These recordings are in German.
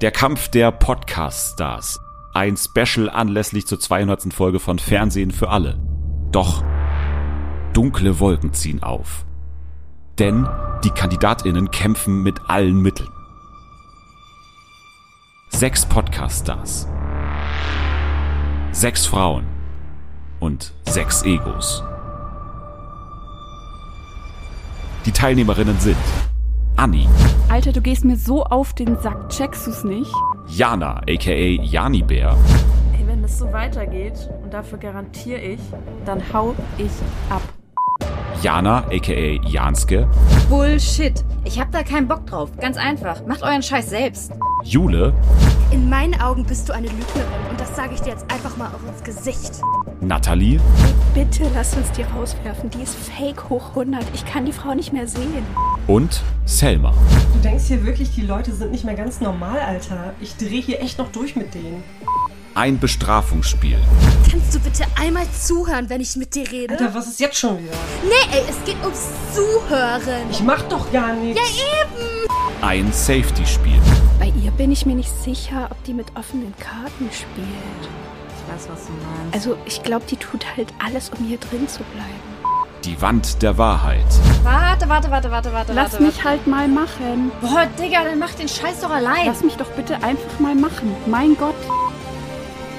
Der Kampf der Podcast-Stars. Ein Special anlässlich zur 200. Folge von Fernsehen für alle. Doch dunkle Wolken ziehen auf. Denn die KandidatInnen kämpfen mit allen Mitteln. Sechs Podcast-Stars. Sechs Frauen. Und sechs Egos. Die Teilnehmerinnen sind Anni, Alter, du gehst mir so auf den Sack. Checkst du's nicht? Jana, aka Jani Bär, Ey, wenn das so weitergeht, und dafür garantiere ich, dann hau ich ab. Jana, aka Janske, Bullshit. Ich hab da keinen Bock drauf. Ganz einfach. Macht euren Scheiß selbst. Jule, In meinen Augen bist du eine Lügnerin und das sage ich dir jetzt einfach mal auch ins Gesicht. Natalie, Bitte lass uns die rauswerfen. Die ist fake hoch 100. Ich kann die Frau nicht mehr sehen. und Selma. Du denkst hier wirklich, die Leute sind nicht mehr ganz normal, Alter. Ich drehe hier echt noch durch mit denen. Ein Bestrafungsspiel. Kannst du bitte einmal zuhören, wenn ich mit dir rede? Alter, was ist jetzt schon wieder? Nee, ey, es geht ums Zuhören. Ich mach doch gar nichts. Ein Safety-Spiel. Bei ihr bin ich mir nicht sicher, ob die mit offenen Karten spielt. Ich weiß, was du meinst. Also, ich glaube, die tut halt alles, um hier drin zu bleiben. Die Wand der Wahrheit. Warte, warte, warte, warte, warte. Lass warte, mich warte. halt mal machen. Boah, Digga, dann mach den Scheiß doch allein. Lass mich doch bitte einfach mal machen. Mein Gott.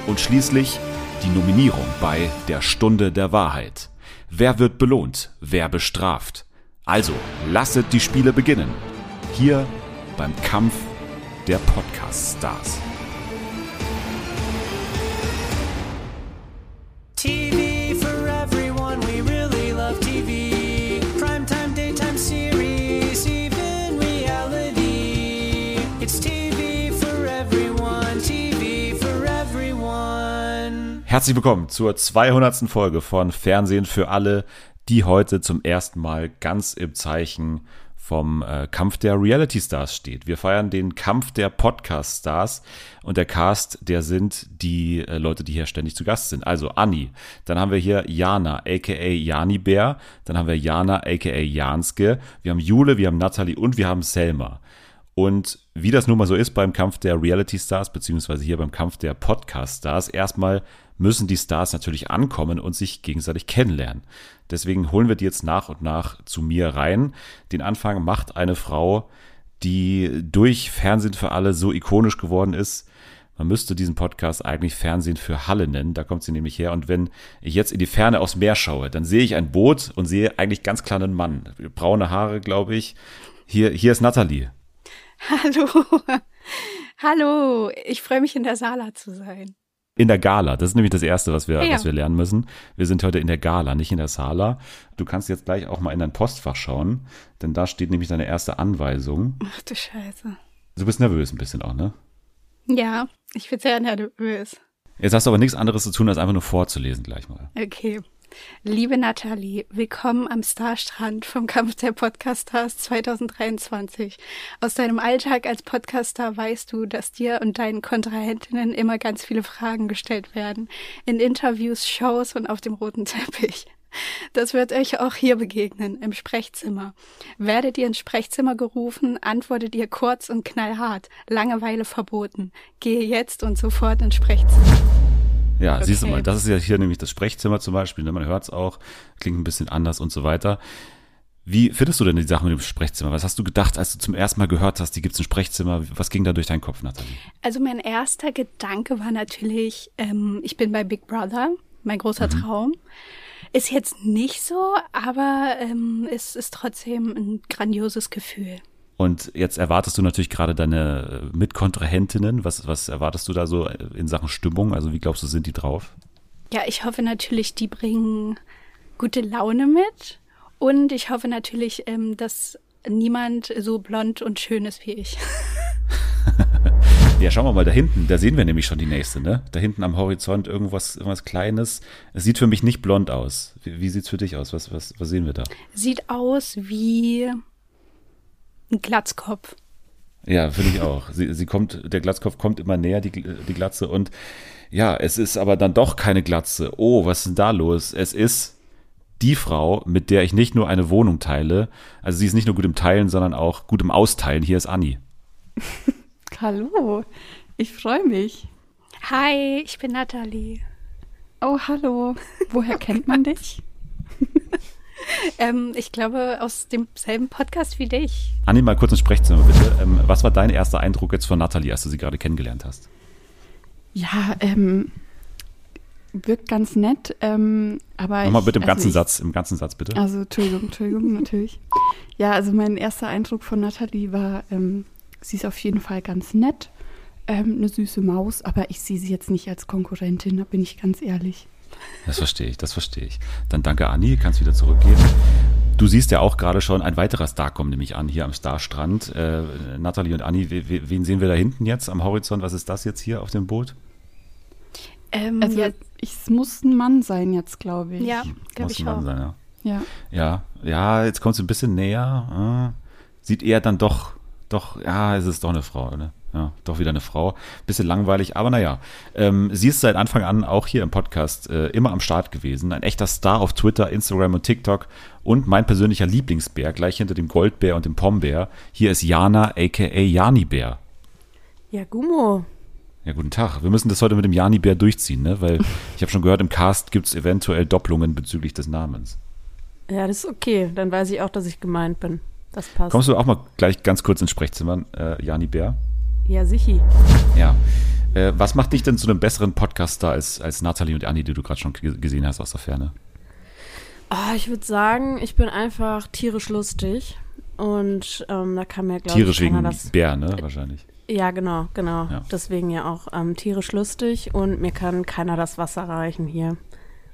Und schließlich die Nominierung bei der Stunde der Wahrheit. Wer wird belohnt? Wer bestraft? Also, lasset die Spiele beginnen. Hier beim Kampf der Podcast-Stars. Herzlich willkommen zur 200. Folge von Fernsehen für alle, die heute zum ersten Mal ganz im Zeichen vom äh, Kampf der Reality Stars steht. Wir feiern den Kampf der Podcast Stars und der Cast, der sind die äh, Leute, die hier ständig zu Gast sind. Also Anni, dann haben wir hier Jana, aka Jani Bär, dann haben wir Jana, aka Janske, wir haben Jule, wir haben Natalie und wir haben Selma. Und wie das nun mal so ist beim Kampf der Reality Stars, beziehungsweise hier beim Kampf der Podcast Stars, erstmal müssen die Stars natürlich ankommen und sich gegenseitig kennenlernen. Deswegen holen wir die jetzt nach und nach zu mir rein. Den Anfang macht eine Frau, die durch Fernsehen für alle so ikonisch geworden ist. Man müsste diesen Podcast eigentlich Fernsehen für Halle nennen. Da kommt sie nämlich her. Und wenn ich jetzt in die Ferne aufs Meer schaue, dann sehe ich ein Boot und sehe eigentlich ganz klar einen Mann. Braune Haare, glaube ich. Hier, hier ist Natalie. Hallo. Hallo. Ich freue mich, in der Sala zu sein. In der Gala. Das ist nämlich das Erste, was wir, Ja. was wir lernen müssen. Wir sind heute in der Gala, nicht in der Sala. Du kannst jetzt gleich auch mal in dein Postfach schauen, denn da steht nämlich deine erste Anweisung. Ach du Scheiße. Du bist nervös ein bisschen auch, ne? Ja, ich bin sehr nervös. Jetzt hast du aber nichts anderes zu tun, als einfach nur vorzulesen gleich mal. Okay. Liebe Nathalie, willkommen am Starstrand vom Kampf der Podcaststars 2023. Aus deinem Alltag als Podcaster weißt du, dass dir und deinen Kontrahentinnen immer ganz viele Fragen gestellt werden. In Interviews, Shows und auf dem roten Teppich. Das wird euch auch hier begegnen, im Sprechzimmer. Werdet ihr ins Sprechzimmer gerufen, antwortet ihr kurz und knallhart. Langeweile verboten. Gehe jetzt und sofort ins Sprechzimmer. Ja, siehst du Okay. mal, das ist ja hier nämlich das Sprechzimmer zum Beispiel, ne? man hört es auch, klingt ein bisschen anders und so weiter. Wie findest du denn die Sache mit dem Sprechzimmer? Was hast du gedacht, als du zum ersten Mal gehört hast, die gibt's ein Sprechzimmer? Was ging da durch deinen Kopf, Nathalie? Also mein erster Gedanke war natürlich, ähm, ich bin bei Big Brother, mein großer Traum. Ist jetzt nicht so, aber ähm, es ist trotzdem ein grandioses Gefühl. Und jetzt erwartest du natürlich gerade deine Mitkontrahentinnen. Was, was erwartest du da so in Sachen Stimmung? Also wie glaubst du, sind die drauf? Ja, ich hoffe natürlich, die bringen gute Laune mit. Und ich hoffe natürlich, ähm, dass niemand so blond und schön ist wie ich. Ja, schauen wir mal da hinten. Da sehen wir nämlich schon die nächste, ne? Da hinten am Horizont irgendwas, irgendwas Kleines. Es sieht für mich nicht blond aus. Wie, wie sieht's für dich aus? Was, was, was sehen wir da? Sieht aus wie ein Glatzkopf. Ja, finde ich auch. Sie, sie kommt, der Glatzkopf kommt immer näher, die, die Glatze. Und ja, es ist aber dann doch keine Glatze. Oh, was ist denn da los? Es ist die Frau, mit der ich nicht nur eine Wohnung teile. Also sie ist nicht nur gut im Teilen, sondern auch gut im Austeilen. Hier ist Anni. Hallo, ich freue mich. Hi, ich bin Nathalie. Oh, hallo. Woher kennt man dich? Ähm, ich glaube, aus demselben Podcast wie dich. Anni, mal kurz ins Sprechzimmer bitte. Ähm, was war dein erster Eindruck jetzt von Nathalie, als du sie gerade kennengelernt hast? Ja, ähm, wirkt ganz nett, ähm, aber Nochmal bitte im also ganzen ich, Satz, im ganzen Satz bitte. Also, Entschuldigung, Entschuldigung, natürlich. Ja, also mein erster Eindruck von Nathalie war, ähm, sie ist auf jeden Fall ganz nett, ähm, eine süße Maus, aber ich sehe sie jetzt nicht als Konkurrentin, da bin ich ganz ehrlich. Das verstehe ich, das verstehe ich. Dann danke Anni, kannst wieder zurückgehen. Du siehst ja auch gerade schon, ein weiterer Star kommt nämlich an hier am Starstrand. Äh, Nathalie und Anni, we- we- wen sehen wir da hinten jetzt am Horizont? Was ist das jetzt hier auf dem Boot? Ähm, Also, ja, ich, es muss ein Mann sein jetzt, glaube ich. ja glaube Muss ich ein Mann auch. sein, ja. Ja. Ja, ja, jetzt kommt sie ein bisschen näher. äh, Sieht eher dann doch, doch, ja, es ist doch eine Frau, ne? Ja, doch wieder eine Frau. Bisschen langweilig, aber naja. Ähm, sie ist seit Anfang an auch hier im Podcast äh, immer am Start gewesen. Ein echter Star auf Twitter, Instagram und TikTok. Und mein persönlicher Lieblingsbär, gleich hinter dem Goldbär und dem Pombär. Hier ist Jana, aka Jani-Bär. Ja, Gummo. Ja, guten Tag. Wir müssen das heute mit dem Jani-Bär durchziehen, ne? Weil ich habe schon gehört, im Cast gibt es eventuell Doppelungen bezüglich des Namens. Ja, das ist okay. Dann weiß ich auch, dass ich gemeint bin. Das passt. Kommst du auch mal gleich ganz kurz ins Sprechzimmer, äh, Jani Bär? Ja, sichi. Ja. Äh, was macht dich denn zu einem besseren Podcaster als, als Nathalie und Anni, die du gerade schon gesehen hast aus der Ferne? Ah, ich würde sagen, ich bin einfach tierisch lustig. Und ähm, da kann mir, glaube ich, Tierisch keiner wegen das. Bär, ne? Wahrscheinlich. Ja, genau, genau. Ja. Deswegen ja auch ähm, tierisch lustig und mir kann keiner das Wasser reichen hier.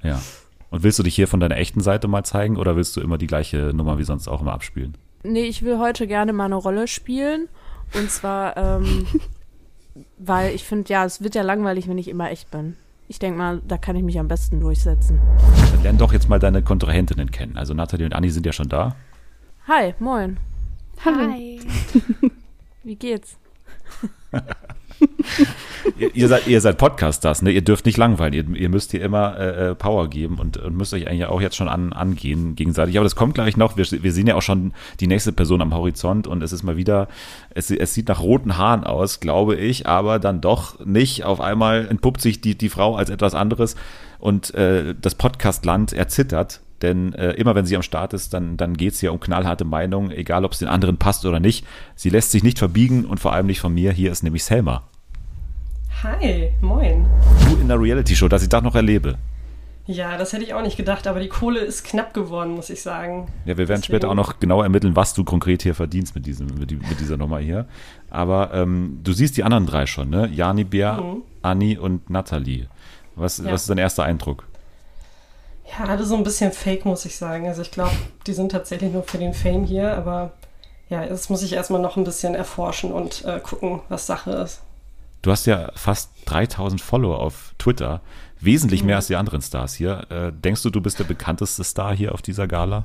Ja. Und willst du dich hier von deiner echten Seite mal zeigen oder willst du immer die gleiche Nummer wie sonst auch immer abspielen? Nee, ich will heute gerne mal eine Rolle spielen. Und zwar, ähm, weil ich finde, ja, es wird ja langweilig, wenn ich immer echt bin. Ich denke mal, da kann ich mich am besten durchsetzen. Dann lern doch jetzt mal deine Kontrahentinnen kennen. Also Nathalie und Anni sind ja schon da. Hi, moin. Hi. Wie geht's? Ihr, seid, ihr seid Podcasters, ne? Ihr dürft nicht langweilen. Ihr, ihr müsst hier immer äh, äh, Power geben und, und müsst euch eigentlich auch jetzt schon an, angehen gegenseitig. Aber das kommt gleich noch. Wir, wir sehen ja auch schon die nächste Person am Horizont und es ist mal wieder, es, es sieht nach roten Haaren aus, glaube ich, aber dann doch nicht. Auf einmal entpuppt sich die, die Frau als etwas anderes und äh, das Podcastland erzittert. Denn äh, immer wenn sie am Start ist, dann, dann geht es ja um knallharte Meinungen, egal ob es den anderen passt oder nicht. Sie lässt sich nicht verbiegen und vor allem nicht von mir. Hier ist nämlich Selma. Hi, moin. Du in der Reality-Show, dass ich das noch erlebe. Ja, das hätte ich auch nicht gedacht, aber die Kohle ist knapp geworden, muss ich sagen. Ja, wir werden Deswegen- später auch noch genau ermitteln, was du konkret hier verdienst mit, diesem, mit, mit dieser Nummer hier. Aber ähm, du siehst die anderen drei schon, ne? Jani, Bär, Mhm. Anni und Nathalie. Was, Ja. was ist dein erster Eindruck? Ja, alle so ein bisschen fake, muss ich sagen. Also ich glaube, die sind tatsächlich nur für den Fame hier, aber ja, das muss ich erstmal noch ein bisschen erforschen und äh, gucken, was Sache ist. Du hast ja fast 3000 Follower auf Twitter. Wesentlich Mhm. mehr als die anderen Stars hier. Äh, denkst du, du bist der bekannteste Star hier auf dieser Gala?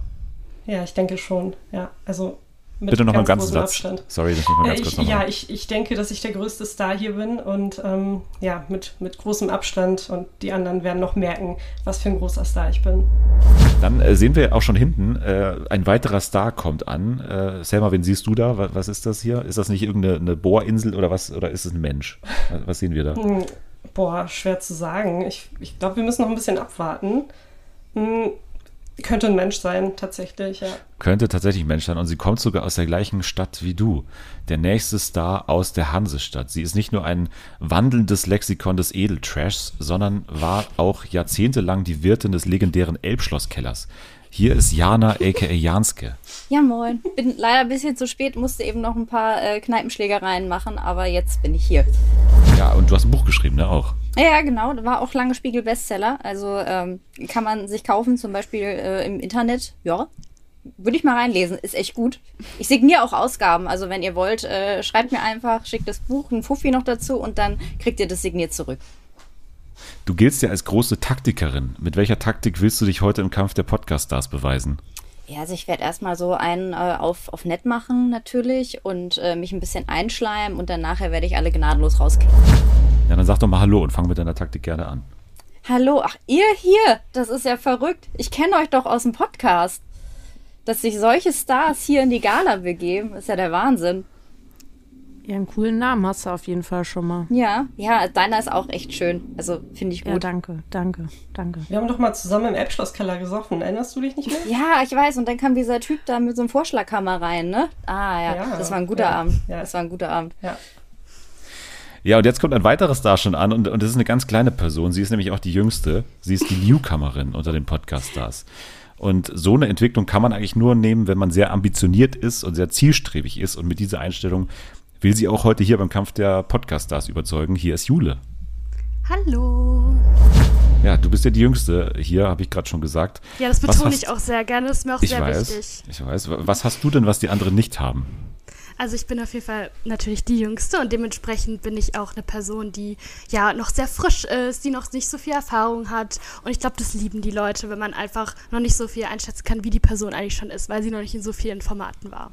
Ja, ich denke schon. Ja, also Bitte noch einen ganz ganzen Satz. Abstand. Sorry, das muss man Äh, ganz kurz ich, noch ja, ich, ich denke, dass ich der größte Star hier bin und ähm, ja, mit, mit großem Abstand und die anderen werden noch merken, was für ein großer Star ich bin. Dann äh, sehen wir auch schon hinten, äh, ein weiterer Star kommt an. Äh, Selma, wen siehst du da? Was, was ist das hier? Ist das nicht irgendeine eine Bohrinsel oder was? Oder ist es ein Mensch? Was, was sehen wir da? Hm, Boah, schwer zu sagen. Ich, ich glaube, wir müssen noch ein bisschen abwarten. Hm, könnte ein Mensch sein, tatsächlich, ja. Könnte tatsächlich ein Mensch sein und sie kommt sogar aus der gleichen Stadt wie du. Der nächste Star aus der Hansestadt. Sie ist nicht nur ein wandelndes Lexikon des Edeltrashs, sondern war auch jahrzehntelang die Wirtin des legendären Elbschlosskellers. Hier ist Jana aka Janske. Ja, moin. Bin leider ein bisschen zu spät, musste eben noch ein paar äh, Kneipenschlägereien machen, aber jetzt bin ich hier. Ja, und du hast ein Buch geschrieben, ne? Auch. Ja, genau. War auch lange Spiegel-Bestseller. Also ähm, kann man sich kaufen, zum Beispiel äh, im Internet. Ja, würde ich mal reinlesen. Ist echt gut. Ich signiere auch Ausgaben. Also wenn ihr wollt, äh, schreibt mir einfach, schickt das Buch, ein Fuffi noch dazu und dann kriegt ihr das signiert zurück. Du giltst ja als große Taktikerin. Mit welcher Taktik willst du dich heute im Kampf der Podcast-Stars beweisen? Ja, also ich werde erstmal so einen äh, auf, auf nett machen natürlich und äh, mich ein bisschen einschleimen und dann nachher werde ich alle gnadenlos rauskicken. Ja, dann sag doch mal Hallo und fang mit deiner Taktik gerne an. Hallo, ach ihr hier, das ist ja verrückt. Ich kenne euch doch aus dem Podcast. Dass sich solche Stars hier in die Gala begeben, ist ja der Wahnsinn. Ja, einen coolen Namen hast du auf jeden Fall schon mal. Ja, ja, deiner ist auch echt schön. Also finde ich Ja, gut. danke, danke, danke. Wir haben doch mal zusammen im Elbschlosskeller gesoffen. Erinnerst du dich nicht mehr? Ja, ich weiß. Und dann kam dieser Typ da mit so einem Vorschlaghammer rein, ne? Ah ja, Ja, das war ein guter ja, Abend. ja. Das war ein guter Abend. Ja. Ja, und jetzt kommt ein weiteres Star schon an und, und das ist eine ganz kleine Person. Sie ist nämlich auch die jüngste. Sie ist die Newcomerin unter den Podcast-Stars. Und so eine Entwicklung kann man eigentlich nur nehmen, wenn man sehr ambitioniert ist und sehr zielstrebig ist. Und mit dieser Einstellung will sie auch heute hier beim Kampf der Podcast-Stars überzeugen. Hier ist Jule. Hallo. Ja, du bist ja die Jüngste hier, habe ich gerade schon gesagt. Ja, das betone ich auch sehr gerne. Das ist mir auch sehr weiß, wichtig. ich weiß. Was hast du denn, was die anderen nicht haben? Also ich bin auf jeden Fall natürlich die Jüngste und dementsprechend bin ich auch eine Person, die ja noch sehr frisch ist, die noch nicht so viel Erfahrung hat. Und ich glaube, das lieben die Leute, wenn man einfach noch nicht so viel einschätzen kann, wie die Person eigentlich schon ist, weil sie noch nicht in so vielen Formaten war.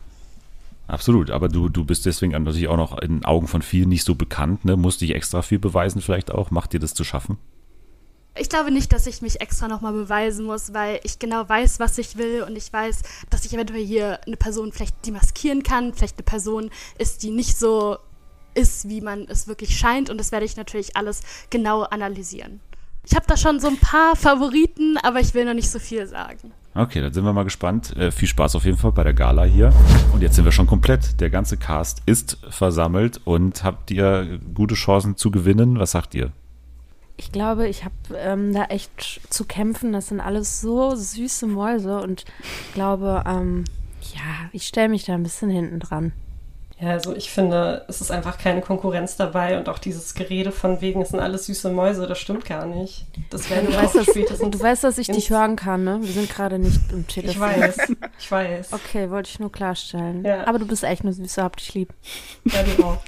Absolut, aber du, du bist deswegen natürlich auch noch in Augen von vielen nicht so bekannt, ne? Musst dich extra viel beweisen vielleicht auch. Macht dir das zu schaffen? Ich glaube nicht, dass ich mich extra nochmal beweisen muss, weil ich genau weiß, was ich will und ich weiß, dass ich eventuell hier eine Person vielleicht demaskieren kann, vielleicht eine Person ist, die nicht so ist, wie man es wirklich scheint und das werde ich natürlich alles genau analysieren. Ich habe da schon so ein paar Favoriten, aber ich will noch nicht so viel sagen. Okay, dann sind wir mal gespannt. Äh, viel Spaß auf jeden Fall bei der Gala hier. Und jetzt sind wir schon komplett. Der ganze Cast ist versammelt und habt ihr gute Chancen zu gewinnen? Was sagt ihr? Ich glaube, ich habe ähm, da echt zu kämpfen. Das sind alles so süße Mäuse und ich glaube, ähm, ja, ich stelle mich da ein bisschen hinten dran. Ja, also ich finde, es ist einfach keine Konkurrenz dabei und auch dieses Gerede von wegen, es sind alles süße Mäuse, das stimmt gar nicht. Das werden Du weißt, dass, spätestens. du weißt, dass ich dich hören kann, ne? Wir sind gerade nicht im Telefon. Ich weiß, ich weiß. Okay, wollte ich nur klarstellen. Ja. Aber du bist echt eine Süße, hab dich lieb. Ja, du auch.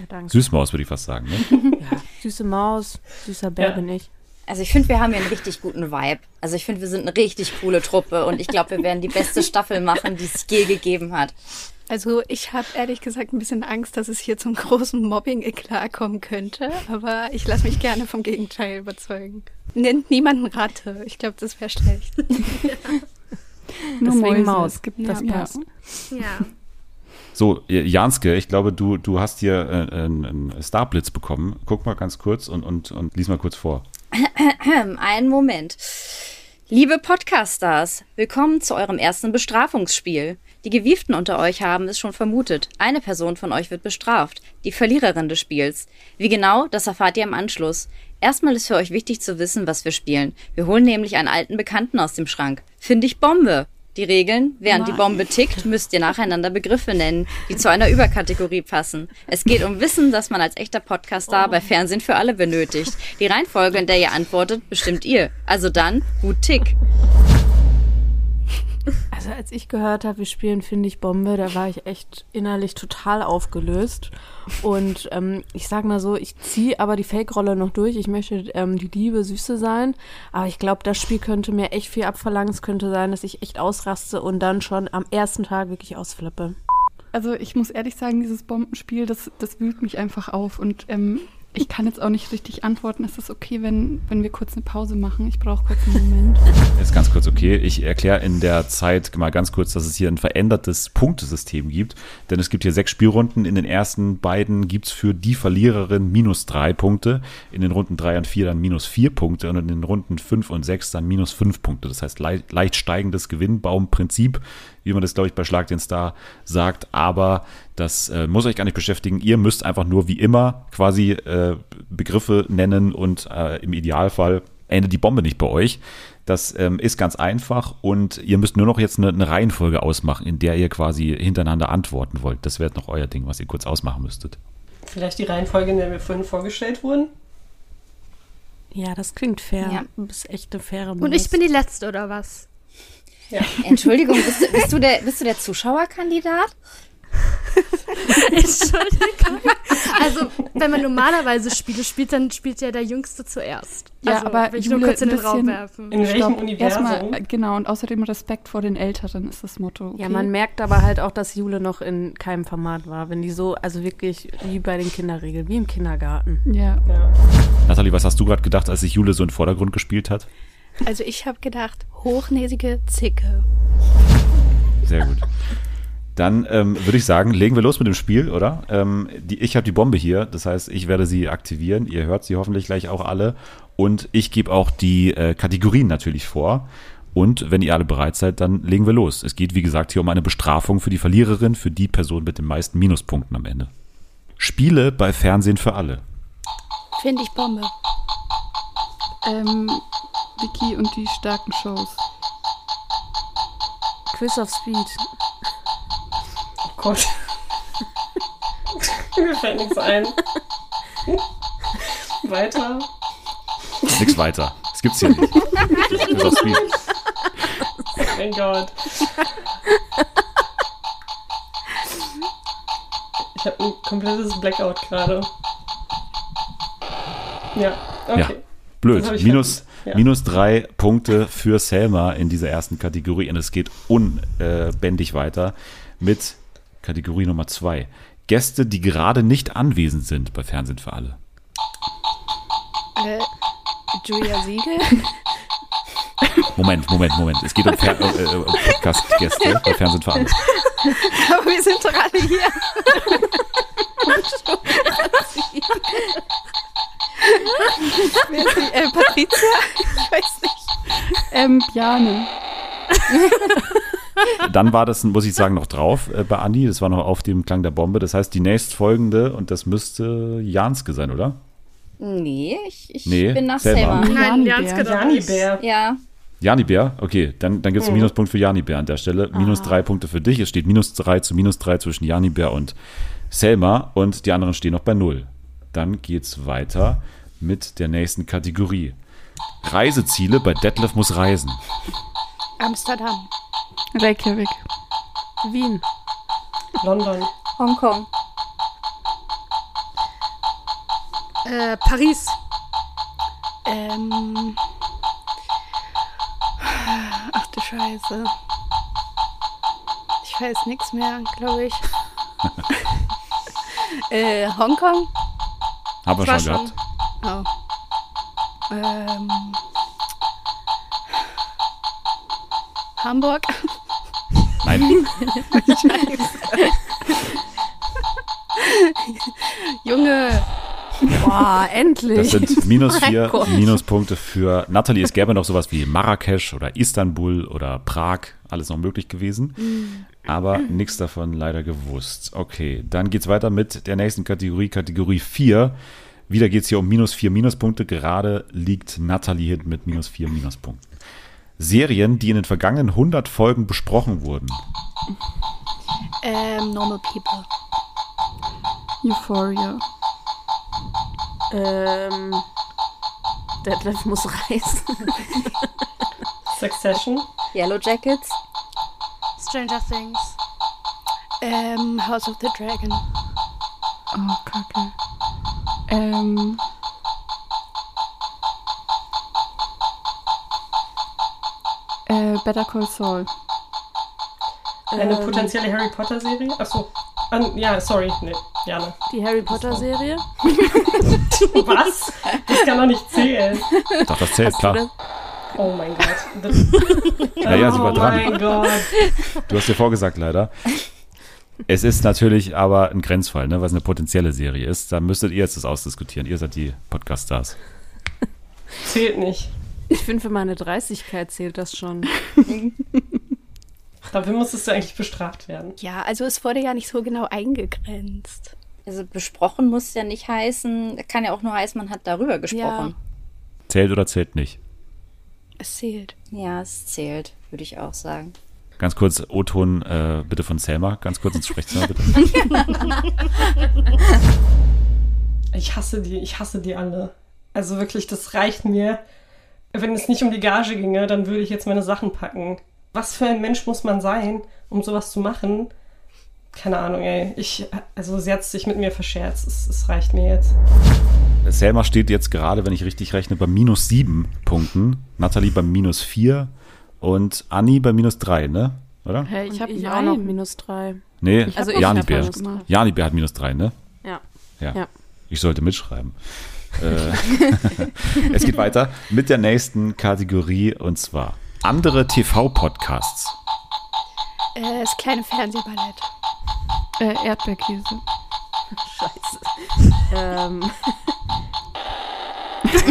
Ja, danke. Süßmaus, würde ich fast sagen. Ne? Ja, süße Maus, süßer Bär Ja. bin ich. Also ich finde, wir haben hier einen richtig guten Vibe. Also ich finde, wir sind eine richtig coole Truppe und ich glaube, wir werden die beste Staffel machen, die es je gegeben hat. Also ich habe ehrlich gesagt ein bisschen Angst, dass es hier zum großen Mobbing-Eklat kommen könnte, aber ich lasse mich gerne vom Gegenteil überzeugen. Nennt niemanden Ratte. Ich glaube, das wäre schlecht. Nur Deswegen. Maus. Es gibt Das ja, passt. Ja. So, Janske, ich glaube, du, du hast hier äh, einen, einen Starblitz bekommen. Guck mal ganz kurz und, und, und lies mal kurz vor. Einen Moment. Liebe Podcasters, willkommen zu eurem ersten Bestrafungsspiel. Die Gewieften unter euch haben es schon vermutet. Eine Person von euch wird bestraft. Die Verliererin des Spiels. Wie genau, das erfahrt ihr im Anschluss. Erstmal ist für euch wichtig zu wissen, was wir spielen. Wir holen nämlich einen alten Bekannten aus dem Schrank. Finde ich Bombe. Die Regeln, während die Bombe tickt, müsst ihr nacheinander Begriffe nennen, die zu einer Überkategorie passen. Es geht um Wissen, das man als echter Podcaster bei Fernsehen für alle benötigt. Die Reihenfolge, in der ihr antwortet, bestimmt ihr. Also dann, gut Tick. Also als ich gehört habe, wir spielen Finde ich Bombe, da war ich echt innerlich total aufgelöst. Und ähm, ich sag mal so, ich ziehe aber die Fake-Rolle noch durch. Ich möchte ähm, die liebe Süße sein. Aber ich glaube, das Spiel könnte mir echt viel abverlangen. Es könnte sein, dass ich echt ausraste und dann schon am ersten Tag wirklich ausflippe. Also ich muss ehrlich sagen, dieses Bombenspiel, das, das wühlt mich einfach auf. Und ähm, ich kann jetzt auch nicht richtig antworten. Ist es okay, wenn, wenn wir kurz eine Pause machen? Ich brauche kurz einen Moment. Ist ganz kurz okay. Ich erkläre in der Zeit mal ganz kurz, dass es hier ein verändertes Punktesystem gibt. Denn es gibt hier sechs Spielrunden. In den ersten beiden gibt's für die Verliererin minus drei Punkte. In den Runden drei und vier dann minus vier Punkte. Und in den Runden fünf und sechs dann minus fünf Punkte. Das heißt, leicht steigendes Gewinnbaumprinzip, wie man das, glaube ich, bei Schlag den Star sagt. Aber das äh, muss euch gar nicht beschäftigen. Ihr müsst einfach nur wie immer quasi äh, Begriffe nennen und äh, im Idealfall endet die Bombe nicht bei euch. Das ähm, ist ganz einfach und ihr müsst nur noch jetzt eine, eine Reihenfolge ausmachen, in der ihr quasi hintereinander antworten wollt. Das wäre noch euer Ding, was ihr kurz ausmachen müsstet. Vielleicht die Reihenfolge, in der wir vorhin vorgestellt wurden. Ja, das klingt fair. Ja. Du bist echt eine faire Und ich bin die Letzte, oder was? Entschuldigung, bist du, bist du, der, bist du der Zuschauerkandidat? Entschuldigung. Also, wenn man normalerweise Spiele spielt, dann spielt ja der Jüngste zuerst. Ja, also, aber will ich nur Jule, kurz in den ein Raum bisschen- werfen. In welchem Stopp, Universum? Erstmal, genau, und außerdem Respekt vor den Älteren ist das Motto. Okay? Ja, man merkt aber halt auch, dass Jule noch in keinem Format war. Wenn die so, also wirklich wie bei den Kinderregeln, wie im Kindergarten. Ja, Ja. Nathalie, was hast du gerade gedacht, als sich Jule so in den Vordergrund gespielt hat? Also ich habe gedacht, hochnäsige Zicke. Sehr gut. Dann ähm, würde ich sagen, legen wir los mit dem Spiel, oder? Ähm, die, ich habe die Bombe hier, das heißt, ich werde sie aktivieren. Ihr hört sie hoffentlich gleich auch alle. Und ich gebe auch die äh, Kategorien natürlich vor. Und wenn ihr alle bereit seid, dann legen wir los. Es geht, wie gesagt, hier um eine Bestrafung für die Verliererin, für die Person mit den meisten Minuspunkten am Ende. Spiele bei Fernsehen für alle. Finde ich Bombe. Ähm, Vicky und die starken Shows. Quiz of Speed. Oh Gott. Mir fällt nichts ein. Weiter. Nix weiter. Das gibt's hier nicht. Quiz of Speed. Mein Gott. Ich habe ein komplettes Blackout gerade. Ja, okay. Ja. Blöd. Minus, vergessen. Ja. minus drei Punkte für Selma in dieser ersten Kategorie. Und es geht unbändig weiter mit Kategorie Nummer zwei. Gäste, die gerade nicht anwesend sind bei Fernsehen für alle. Äh, Julia Siegel? Moment, Moment, Moment. Es geht um, Fer äh, äh, um Podcast-Gäste bei Fernsehen für alle. Aber wir sind doch alle hier. Wer ist die? Äh, Patricia? Ich weiß nicht. Ähm, Bjane. Dann war das, muss ich sagen, noch drauf äh, bei Andi. Das war noch auf dem Klang der Bombe. Das heißt, die nächstfolgende, und das müsste Janske sein, oder? Nee, ich, ich Nee, bin nach Selma. Selma. Nein, Janibär. Janske doch Jani nicht. Bär. Ja, Jani Bär, okay, dann, dann gibt es einen Mhm. Minuspunkt für Jani Bär an der Stelle. Minus drei Punkte für dich. Es steht minus drei zu minus drei zwischen Jani Bär und Selma und die anderen stehen noch bei null. Dann geht's weiter mit der nächsten Kategorie. Reiseziele bei Detlef muss reisen. Amsterdam. Reykjavik. Wien. London. Hongkong. Äh, Paris. Ähm. Ach du Scheiße. Ich weiß nichts mehr, glaube ich. äh, Hongkong? Haben wir schon. gehabt. Oh. Ähm. Hamburg? Nein, Junge! Boah, endlich. das sind minus vier. Minuspunkte für Natalie. Es gäbe noch sowas wie Marrakesch oder Istanbul oder Prag. Alles noch möglich gewesen. Aber nichts davon leider gewusst. Okay, dann geht's weiter mit der nächsten Kategorie, Kategorie 4. Wieder geht's hier um minus vier Minuspunkte. Gerade liegt Natalie hinten mit minus vier Minuspunkten. Serien, die in den vergangenen 100 Folgen besprochen wurden. Ähm, Normal People. Euphoria. Ähm, Detlef muss reisen. Succession. Yellow Jackets. Stranger Things. Ähm, House of the Dragon. Oh, kacke. Ähm. Äh, Better Call Saul. Eine Ähm, potenzielle Harry Potter Serie. Achso. An, ja, sorry. Nee, Jana. Die Harry Potter Serie. Was? Das kann doch nicht zählen. Doch, das zählt, klar. das? Oh mein Gott. Das, Ja, ja, sie war oh dran. mein Gott. Du hast dir vorgesagt, leider. Es ist natürlich aber ein Grenzfall, ne, was eine potenzielle Serie ist. Da müsstet ihr jetzt das ausdiskutieren. Ihr seid die Podcast-Stars. Zählt nicht. Ich finde, für meine Dreistigkeit zählt das schon. Dafür musstest du eigentlich bestraft werden. Ja, also es wurde ja nicht so genau eingegrenzt. Also besprochen muss ja nicht heißen, kann ja auch nur heißen, man hat darüber gesprochen. Zählt oder zählt nicht? Es zählt. Ja, es zählt, würde ich auch sagen. Ganz kurz, O-Ton äh, bitte von Selma. Ganz kurz ins Sprechzimmer, bitte. Ich hasse die, ich hasse die alle. Also wirklich, das reicht mir. Wenn es nicht um die Gage ginge, dann würde ich jetzt meine Sachen packen. Was für ein Mensch muss man sein, um sowas zu machen? Keine Ahnung, ey. Ich, also sie hat sich mit mir verscherzt. Es, es reicht mir jetzt. Selma steht jetzt gerade, wenn ich richtig rechne, bei minus sieben Punkten. Nathalie bei minus vier und Anni bei minus drei, ne? Oder? Hey, ich habe auch noch minus drei. Nee, Ich Also hab ich Jani hab Bär. minus drei. Jani Bär hat minus drei, ne? Ja. Ja. Ja. Ich sollte mitschreiben. Äh, es geht weiter mit der nächsten Kategorie und zwar andere TV-Podcasts. Äh, das kleine Fernsehballett. Äh, Erdbeerkäse. Scheiße. ähm,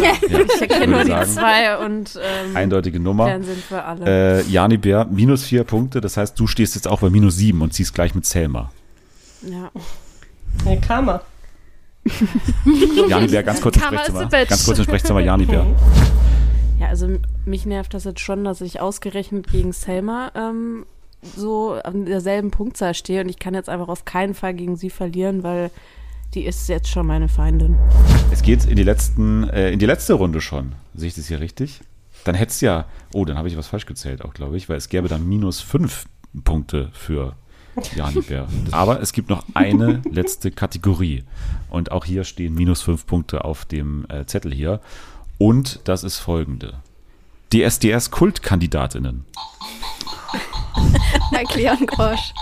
Ja, ich erkenne nur die zwei und ähm, eindeutige Nummer. Fernsehen für alle. Äh, Jani Bär, minus vier Punkte. Das heißt, du stehst jetzt auch bei minus sieben und ziehst gleich mit Selma. ja. Nee, Karma. Jani Bär, ganz kurz im Karma Sprechzimmer. Ganz kurz im Sprechzimmer, Jani Bär. ja, also mich nervt das jetzt schon, dass ich ausgerechnet gegen Selma ähm, so an derselben Punktzahl stehe und ich kann jetzt einfach auf keinen Fall gegen sie verlieren, weil die ist jetzt schon meine Feindin. Es geht in die letzten, äh, in die letzte Runde schon. Sehe ich das hier richtig? Dann hättest ja, oh, dann habe ich was falsch gezählt auch, glaube ich, weil es gäbe dann minus fünf Punkte für Jani Bär. Aber es gibt noch eine letzte Kategorie. Und auch hier stehen minus fünf Punkte auf dem äh, Zettel hier. Und das ist folgende. DSDS-Kultkandidatinnen. Michael Jan Grosch.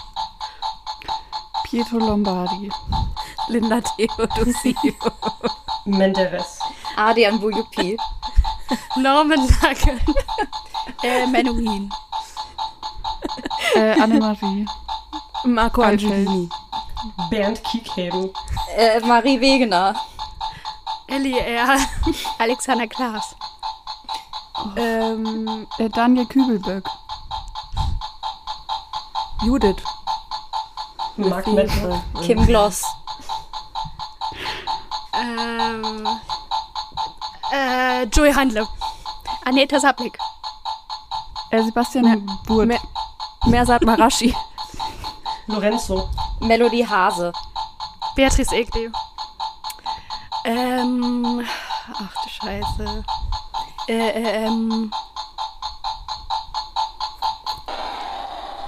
Pietro Lombardi. Linda Theodosio. Menderes. Adrian Bojupi. Norman Nagel. Äh, Menuhin. Äh, Annemarie. Marco Angelini. Angelini. Bernd Kiekheben. Äh, Marie Wegener. Ellie R. Alexander Klaas. Ähm, Äh, Daniel Kübelböck. Judith. Marc Mettler. Lefebvre. Kim Gloss. Ähm. Äh, Joey Handle. Aneta Saplik. Äh, Sebastian Burt. Mer Mersat Marashi. Lorenzo. Melody Hase. Beatrice Egli. Ähm. Ach du Scheiße. Äh, äh, ähm.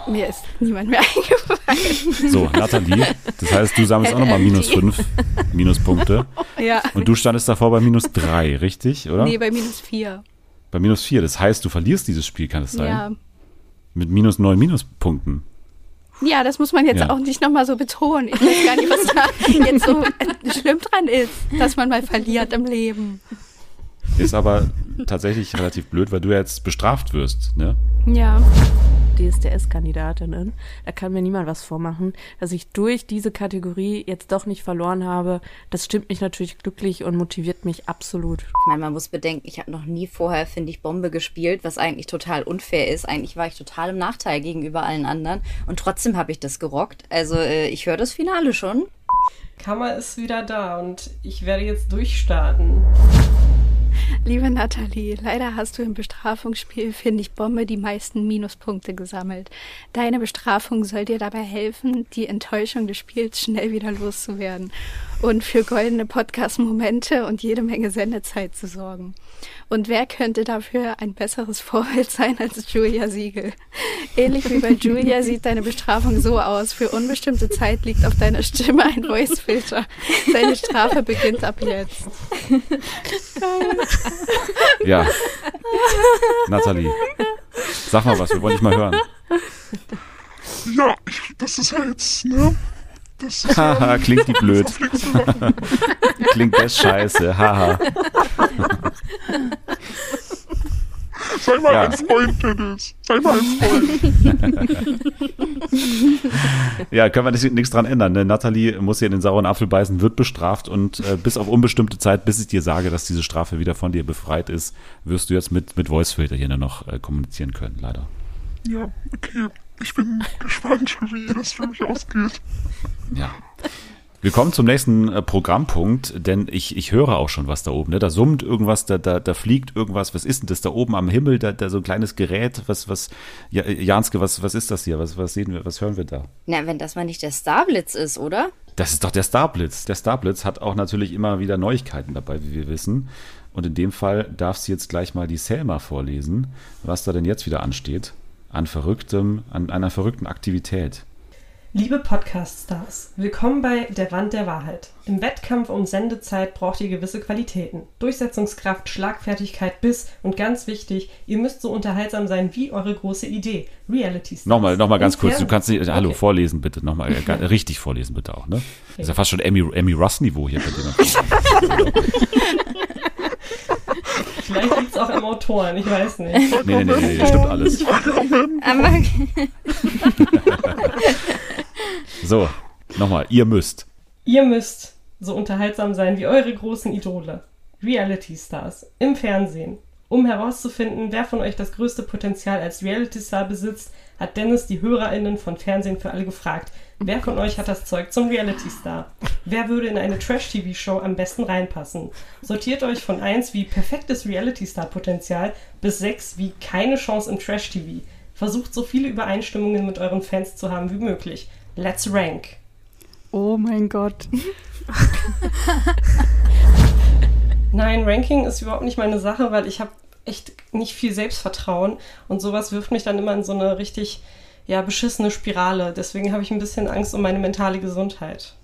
Mir ist niemand mehr eingefallen. So, Nathalie. Das heißt, du sammelst auch nochmal minus fünf Minuspunkte. Ja. Und du standest davor bei minus drei, richtig, oder? Nee, bei minus vier. Bei minus vier. Das heißt, du verlierst dieses Spiel, kann es sein? Ja. Mit minus neun Minuspunkten. Ja, das muss man jetzt Ja. auch nicht nochmal so betonen. Ich weiß gar nicht, was da jetzt so äh, schlimm dran ist, dass man mal verliert im Leben. Ist aber tatsächlich relativ blöd, weil du ja jetzt bestraft wirst, ne? Ja. DSDS-Kandidatinnen. Da kann mir niemand was vormachen, dass ich durch diese Kategorie jetzt doch nicht verloren habe. Das stimmt mich natürlich glücklich und motiviert mich absolut. Ich meine, man muss bedenken, ich habe noch nie vorher, finde ich, Bombe gespielt, was eigentlich total unfair ist. Eigentlich war ich total im Nachteil gegenüber allen anderen und trotzdem habe ich das gerockt. Also äh, ich höre das Finale schon. Karma ist wieder da und ich werde jetzt durchstarten. Liebe Nathalie, leider hast du im Bestrafungsspiel Finde ich Bombe die meisten Minuspunkte gesammelt. Deine Bestrafung soll dir dabei helfen, die Enttäuschung des Spiels schnell wieder loszuwerden und für goldene Podcast-Momente und jede Menge Sendezeit zu sorgen. Und wer könnte dafür ein besseres Vorbild sein als Julia Siegel? Ähnlich wie bei Julia sieht deine Bestrafung so aus. Für unbestimmte Zeit liegt auf deiner Stimme ein Voice-Filter. Deine Strafe beginnt ab jetzt. Ja. Nathalie. Sag mal was, wir wollen dich mal hören. Ja, ich, das ist ja jetzt, ne? Das ist Haha, klingt die blöd. klingt das scheiße, haha. Sei mal Ja. ein Freund, Dennis. Sei mal ein Freund. Ja, können wir nicht- nichts dran ändern. Ne? Nathalie muss hier in den sauren Apfel beißen, wird bestraft und äh, bis auf unbestimmte Zeit, bis ich dir sage, dass diese Strafe wieder von dir befreit ist, wirst du jetzt mit, mit Voicefilter hier nur noch äh, kommunizieren können, leider. Ja, okay. Ich bin gespannt, wie das für mich ausgeht. Ja. Wir kommen zum nächsten äh, Programmpunkt, denn ich, ich höre auch schon was da oben. Ne? Da summt irgendwas, da, da, da fliegt irgendwas. Was ist denn das da oben am Himmel? Da, da so ein kleines Gerät. Was, was, ja, Janske, was, was ist das hier? Was, was sehen wir, was hören wir da? Na, wenn das mal nicht der Starblitz ist, oder? Das ist doch der Starblitz. Der Starblitz hat auch natürlich immer wieder Neuigkeiten dabei, wie wir wissen. Und in dem Fall darf sie jetzt gleich mal die Selma vorlesen, was da denn jetzt wieder ansteht. An verrücktem, an einer verrückten Aktivität. Liebe Podcast-Stars, willkommen bei Der Wand der Wahrheit. Im Wettkampf um Sendezeit braucht ihr gewisse Qualitäten. Durchsetzungskraft, Schlagfertigkeit, Biss und ganz wichtig, ihr müsst so unterhaltsam sein wie eure große Idee. Reality Stars. Nochmal, nochmal ganz kurz. Du kannst nicht, hallo, Okay. vorlesen bitte. Nochmal, äh, richtig vorlesen bitte auch, ne? Das ist ja fast schon Emmy, Emmy Russ-Niveau hier bei dir. Vielleicht liegt es auch am Autoren, ich weiß nicht. Nee, nee, nee, nee, das stimmt alles. Aber So, nochmal, ihr müsst. Ihr müsst so unterhaltsam sein wie eure großen Idole, Reality Stars, im Fernsehen. Um herauszufinden, wer von euch das größte Potenzial als Reality Star besitzt, hat Dennis die HörerInnen von Fernsehen für alle gefragt. Wer von euch hat das Zeug zum Reality Star? Wer würde in eine Trash-TV-Show am besten reinpassen? Sortiert euch von 1 wie perfektes Reality Star-Potenzial bis 6 wie keine Chance im Trash-TV. Versucht so viele Übereinstimmungen mit euren Fans zu haben wie möglich. Let's rank. Oh mein Gott. Nein, Ranking ist überhaupt nicht meine Sache, weil ich habe echt nicht viel Selbstvertrauen und sowas wirft mich dann immer in so eine richtig ja, beschissene Spirale. Deswegen habe ich ein bisschen Angst um meine mentale Gesundheit.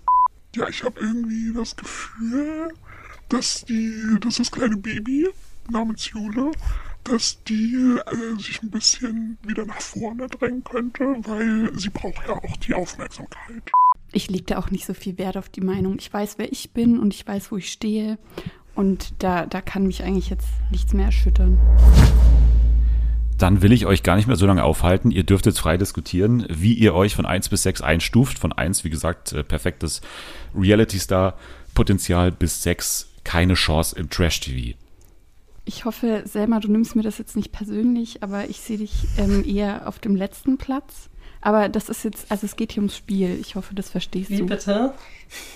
Ja, ich habe irgendwie das Gefühl, dass die, dass das kleine Baby namens Jule, dass die äh, sich ein bisschen wieder nach vorne drängen könnte, weil sie braucht ja auch die Aufmerksamkeit. Ich lege da auch nicht so viel Wert auf die Meinung. Ich weiß, wer ich bin und ich weiß, wo ich stehe. Und da, da kann mich eigentlich jetzt nichts mehr erschüttern. Dann will ich euch gar nicht mehr so lange aufhalten. Ihr dürft jetzt frei diskutieren, wie ihr euch von 1 bis 6 einstuft. Von 1, wie gesagt, äh, perfektes Reality-Star-Potenzial bis 6 keine Chance im Trash-TV. Ich hoffe, Selma, du nimmst mir das jetzt nicht persönlich, aber ich sehe dich ähm, eher auf dem letzten Platz. Aber das ist jetzt, also es geht hier ums Spiel. Ich hoffe, das verstehst Wie du. bitte?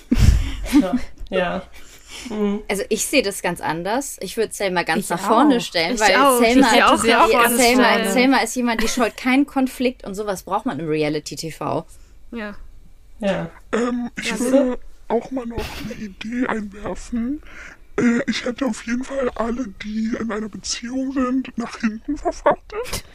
ja. ja. Mhm. Also ich sehe das ganz anders. Ich würde Selma ganz Ich nach auch. vorne stellen, Ich weil auch. Ich Selma, sie auch vorne Selma, stellen. Selma ist jemand, die scheut keinen Konflikt und sowas braucht man im Reality-TV. Ja. Ja. Ähm, ich Ja, würde auch mal noch eine Idee einwerfen. Ich hätte auf jeden Fall alle, die in einer Beziehung sind, nach hinten verfrachtet.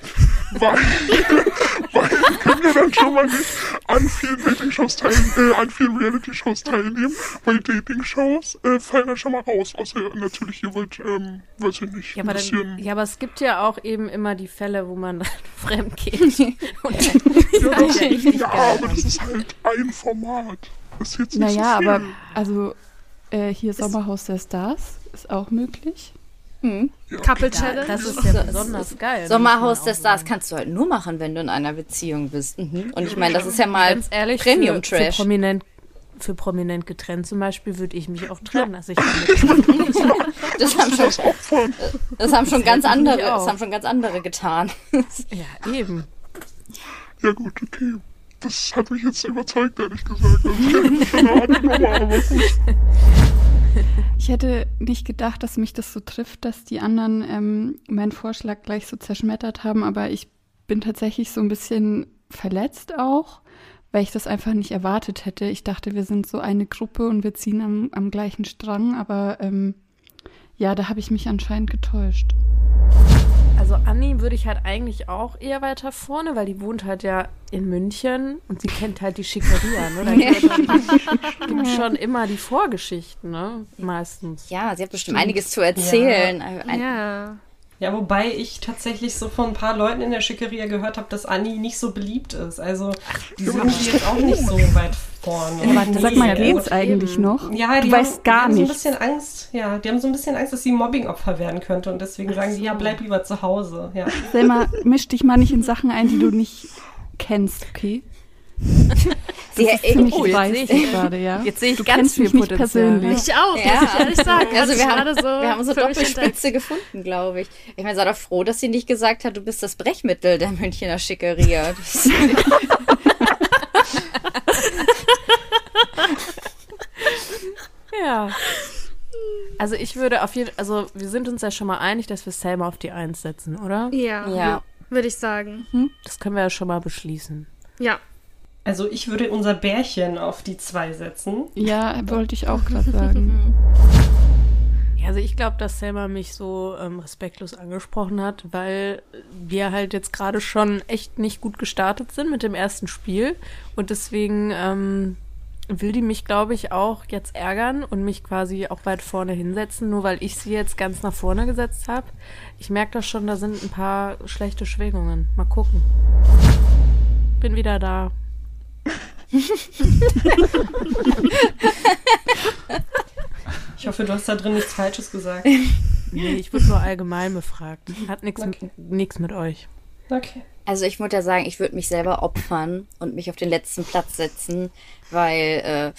weil, weil wir können ja dann schon mal nicht an vielen Dating-Shows teilnehmen, äh, an vielen Reality-Shows teilnehmen, weil Dating-Shows äh, fallen dann schon mal raus. Was ihr natürlich, ihr wollt, ähm, weiß ich nicht, Ja ein aber, bisschen... dann, ja, aber es gibt ja auch eben immer die Fälle, wo man dann fremd geht. Und ja, das, ja aber das ist halt ein Format. Das ist jetzt nicht Naja, so viel. aber also äh, hier Sommerhaus der Stars ist auch möglich. Hm. Couple Challenge. das ist ja besonders geil. Sommerhaus der Stars kannst du halt nur machen, wenn du in einer Beziehung bist. Mhm. Und ich meine, das ist ja mal Ganz ehrlich, für, für, Premium-Trash. prominent, für prominent getrennt zum Beispiel würde ich mich auch trennen. Also ich Das haben schon, das haben schon ganz andere, das haben schon ganz andere getan. ja, eben. Ja gut, okay. Das hat mich jetzt überzeugt, ehrlich gesagt. Also, andere Nummer, aber gut. Ich hätte nicht gedacht, dass mich das so trifft, dass die anderen ähm, meinen Vorschlag gleich so zerschmettert haben, aber ich bin tatsächlich so ein bisschen verletzt auch, weil ich das einfach nicht erwartet hätte. Ich dachte, wir sind so eine Gruppe und wir ziehen am, am gleichen Strang, aber ähm, ja, da habe ich mich anscheinend getäuscht. Also Anni würde ich halt eigentlich auch eher weiter vorne, weil die wohnt halt ja in München und sie kennt halt die Schickeria. Ne? Da gibt es schon immer die Vorgeschichten, ne? Meistens. Ja, sie hat bestimmt einiges zu erzählen. Ein, Ja. Ja, wobei ich tatsächlich so von ein paar Leuten in der Schickeria gehört habe, dass Anni nicht so beliebt ist. Also die sind jetzt auch nicht so weit vorne. Aber sag mal, geht's also eigentlich eben. noch? Ja, die du haben, weißt gar die haben so ein bisschen Angst. Ja, die haben so ein bisschen Angst, dass sie Mobbingopfer werden könnte und deswegen sagen die, ja, bleib lieber zu Hause. Ja. Selma, misch dich mal nicht in Sachen ein, die du nicht kennst, okay? sie, Das ist ziemlich Oh, sehe ich- gerade, ja. Jetzt sehe ich du ganz kennst viel mich nicht persönlich. Ich auch, Ja. muss ich ehrlich sagen. also wir haben, so wir haben unsere. Doppelspitze gefunden, glaube ich. Ich meine, sei doch froh, dass sie nicht gesagt hat, du bist das Brechmittel der Münchner Schickeria. Ja. Also ich würde auf jeden also wir sind uns ja schon mal einig, dass wir Selma auf die Eins setzen, oder? Ja, Ja. würde ich sagen. Das können wir ja schon mal beschließen. Ja. Also ich würde unser Bärchen auf die zwei setzen. Ja, wollte ich auch gerade sagen. Also ich glaube, dass Selma mich so ähm, respektlos angesprochen hat, weil wir halt jetzt gerade schon echt nicht gut gestartet sind mit dem ersten Spiel. Und deswegen ähm, will die mich, glaube ich, auch jetzt ärgern und mich quasi auch weit vorne hinsetzen, nur weil ich sie jetzt ganz nach vorne gesetzt habe. Ich merke das schon, da sind ein paar schlechte Schwingungen. Mal gucken. Bin wieder da. Ich hoffe, du hast da drin nichts Falsches gesagt. Nee, ich wurde nur allgemein befragt. Hat nichts Okay. mit euch. Okay. Also ich muss ja sagen, ich würde mich selber opfern und mich auf den letzten Platz setzen, weil äh,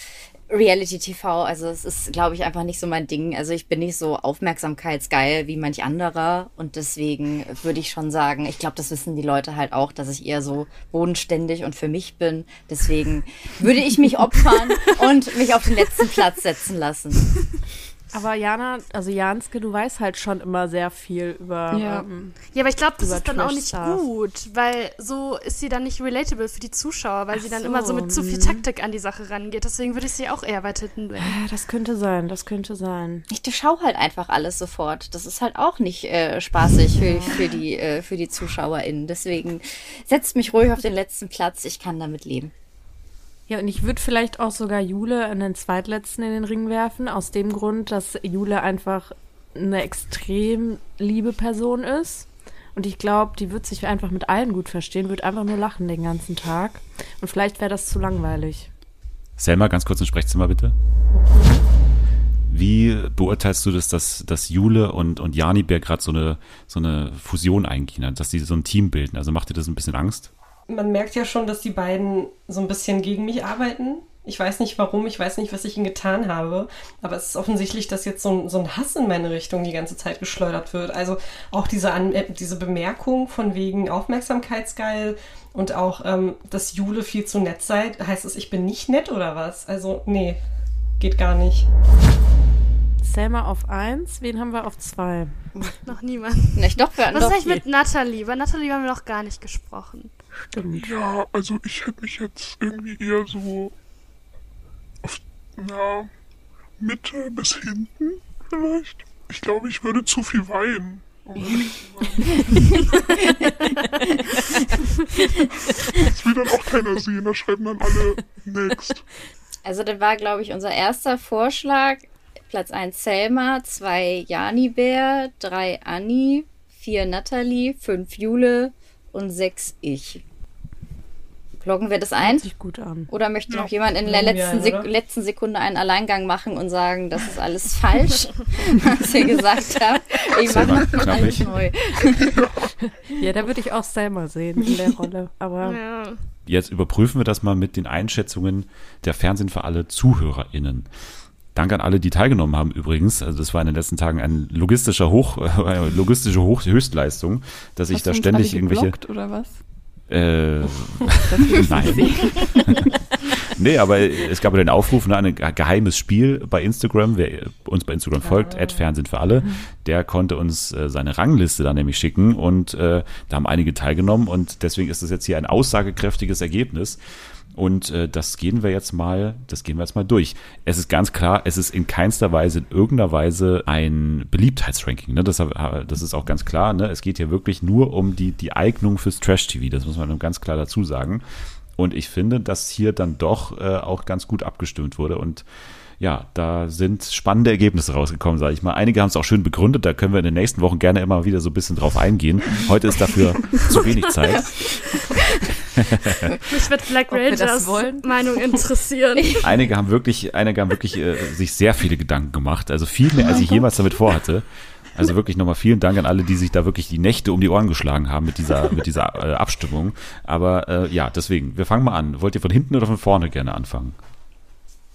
Reality TV, also es ist, glaube ich, einfach nicht so mein Ding. Also ich bin nicht so aufmerksamkeitsgeil wie manch anderer und deswegen würde ich schon sagen, ich glaube, das wissen die Leute halt auch, dass ich eher so bodenständig und für mich bin. Deswegen würde ich mich opfern und mich auf den letzten Platz setzen lassen. Aber Jana, also Janske, du weißt halt schon immer sehr viel über. Ja. Ähm, Ja, aber ich glaube, das ist dann auch nicht gut, weil so ist sie dann nicht relatable für die Zuschauer, weil Ach sie dann so, immer so mit zu viel mhm. Taktik an die Sache rangeht. Deswegen würde ich sie auch eher weit hinten bringen. ja, das könnte sein, das könnte sein. Ich schau halt einfach alles sofort. Das ist halt auch nicht äh, spaßig für, für, die, äh, für die ZuschauerInnen. Deswegen setzt mich ruhig auf den letzten Platz. Ich kann damit leben. Ja, und ich würde vielleicht auch sogar Jule in den zweitletzten in den Ring werfen, aus dem Grund, dass Jule einfach eine extrem liebe Person ist. Und ich glaube, die wird sich einfach mit allen gut verstehen, wird einfach nur lachen den ganzen Tag. Und vielleicht wäre das zu langweilig. Selma, ganz kurz ins Sprechzimmer bitte. Wie beurteilst du das, dass, dass Jule und, und Janibär gerade so eine, so eine Fusion eingehen, dass die so ein Team bilden? Also macht dir das ein bisschen Angst? Man merkt ja schon, dass die beiden so ein bisschen gegen mich arbeiten. Ich weiß nicht warum, ich weiß nicht, was ich ihnen getan habe, aber es ist offensichtlich, dass jetzt so ein, so ein Hass in meine Richtung die ganze Zeit geschleudert wird. Also auch diese, An äh, diese Bemerkung von wegen Aufmerksamkeitsgeil und auch, ähm, dass Jule viel zu nett sei. Heißt es, ich bin nicht nett oder was? Also, nee, geht gar nicht. Selma auf eins, wen haben wir auf zwei? Noch niemand. Nicht doch, wir hatten Was ist doch eigentlich mit Natalie? Bei Natalie haben wir noch gar nicht gesprochen. Stimmt. Ja, also ich hätte mich jetzt irgendwie eher so auf, na, Mitte bis hinten vielleicht. Ich glaube, ich würde zu viel weinen. um ehrlich zu sein. Das will dann auch keiner sehen, da schreiben dann alle next. Also das war, glaube ich, unser erster Vorschlag. Platz 1 Selma, 2 Janibär, 3 Anni, 4 Natalie, 5 Jule und 6 ich. Loggen wir das ein? Hört sich gut an. Oder möchte noch jemand in der letzten, ein, Sek letzten Sekunde einen Alleingang machen und sagen, das ist alles falsch, was ihr gesagt habt? Ich mache nochmal alles neu. Ja, da würde ich auch Selma sehen in der Rolle. Aber Ja. Jetzt überprüfen wir das mal mit den Einschätzungen der Fernsehen für alle ZuhörerInnen. Danke an alle, die teilgenommen haben übrigens. Also das war in den letzten Tagen ein logistischer Hoch, eine logistische Hoch Höchstleistung, dass ich Hast da du uns ständig irgendwelche oder was? Äh, nein. nee, aber es gab ja den Aufruf, ne, ein ge- geheimes Spiel bei Instagram. Wer uns bei Instagram folgt, Ah. Fernsehen für alle, der konnte uns äh, seine Rangliste dann nämlich schicken und äh, da haben einige teilgenommen und deswegen ist das jetzt hier ein aussagekräftiges Ergebnis. Und äh, das gehen wir jetzt mal, das gehen wir jetzt mal durch. Es ist ganz klar, es ist in keinster Weise, in irgendeiner Weise ein Beliebtheitsranking. Ne? Das, das ist auch ganz klar. Ne? Es geht hier wirklich nur um die, die Eignung fürs Trash-TV. Das muss man ganz klar dazu sagen. Und ich finde, dass hier dann doch äh, auch ganz gut abgestimmt wurde. Und ja, da sind spannende Ergebnisse rausgekommen, sage ich mal. Einige haben es auch schön begründet. Da können wir in den nächsten Wochen gerne immer wieder so ein bisschen drauf eingehen. Heute ist dafür zu wenig Zeit. Mich wird Black Rangers wollen? Meinung interessieren. Einige haben wirklich, einige haben wirklich äh, sich sehr viele Gedanken gemacht. Also viel mehr, als ich jemals damit vorhatte. Also wirklich nochmal vielen Dank an alle, die sich da wirklich die Nächte um die Ohren geschlagen haben mit dieser, mit dieser äh, Abstimmung. Aber äh, ja, deswegen, wir fangen mal an. Wollt ihr von hinten oder von vorne gerne anfangen?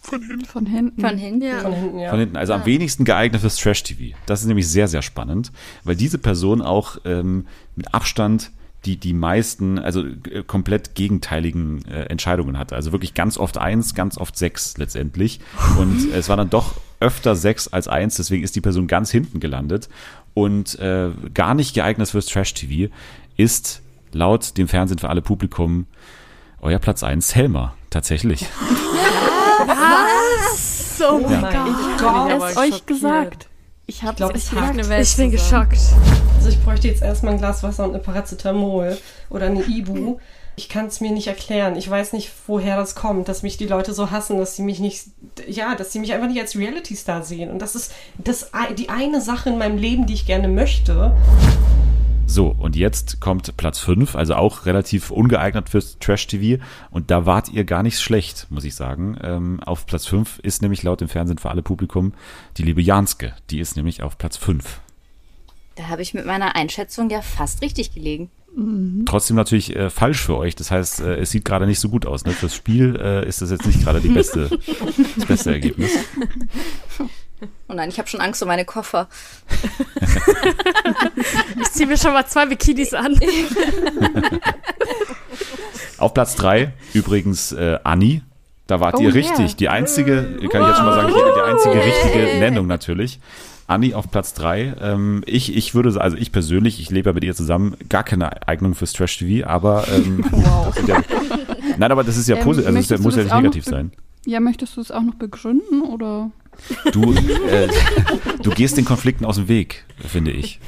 Von hinten. Von hinten. Von hinten. Ja. Von hinten, ja. Von hinten, also am wenigsten geeignet fürs Trash-TV. Das ist nämlich sehr, sehr spannend, weil diese Person auch ähm, mit Abstand die, die meisten, also äh, komplett gegenteiligen äh, Entscheidungen hatte. Also wirklich ganz oft eins, ganz oft sechs letztendlich. Und es war dann doch öfter sechs als eins, deswegen ist die Person ganz hinten gelandet. Und äh, gar nicht geeignet fürs Trash-TV ist laut dem Fernsehen für alle Publikum euer Platz eins Helmer, tatsächlich. So, Oh mein ich Gott. aber es euch schockiert. gesagt. Ich habe es es gesagt. Welt ich bin zusammen. geschockt. Also ich bräuchte jetzt erstmal ein Glas Wasser und eine Paracetamol oder eine Ibu. Ich kann es mir nicht erklären. Ich weiß nicht, woher das kommt, dass mich die Leute so hassen, dass sie mich nicht, ja, dass sie mich einfach nicht als Reality-Star sehen. Und das ist das, die eine Sache in meinem Leben, die ich gerne möchte. So, und jetzt kommt Platz 5, also auch relativ ungeeignet fürs Trash-TV. Und da wart ihr gar nicht schlecht, muss ich sagen. Ähm, auf Platz 5 ist nämlich laut dem Fernsehen für alle Publikum die liebe Janske. Die ist nämlich auf Platz 5. Da habe ich mit meiner Einschätzung ja fast richtig gelegen. Trotzdem natürlich äh, falsch für euch. Das heißt, äh, es sieht gerade nicht so gut aus. Ne? Fürs Spiel äh, ist das jetzt nicht gerade die beste, das beste Ergebnis. Oh nein, ich habe schon Angst um meine Koffer. Ich ziehe mir schon mal zwei Bikinis an. Auf Platz drei übrigens äh, Anni. Da wart Oh, ihr yeah. richtig. Die einzige, kann ich jetzt schon mal sagen, die, die einzige richtige Nennung natürlich. Anni auf Platz drei. Ähm, ich, ich würde, also ich persönlich, ich lebe ja mit ihr zusammen, gar keine Eignung fürs Trash-TV, aber ähm, sind ja, nein, aber das ist ja Ähm, positiv, also das muss ja nicht negativ sein. Ja, möchtest du es auch noch begründen oder? Du, äh, du gehst den Konflikten aus dem Weg, finde ich.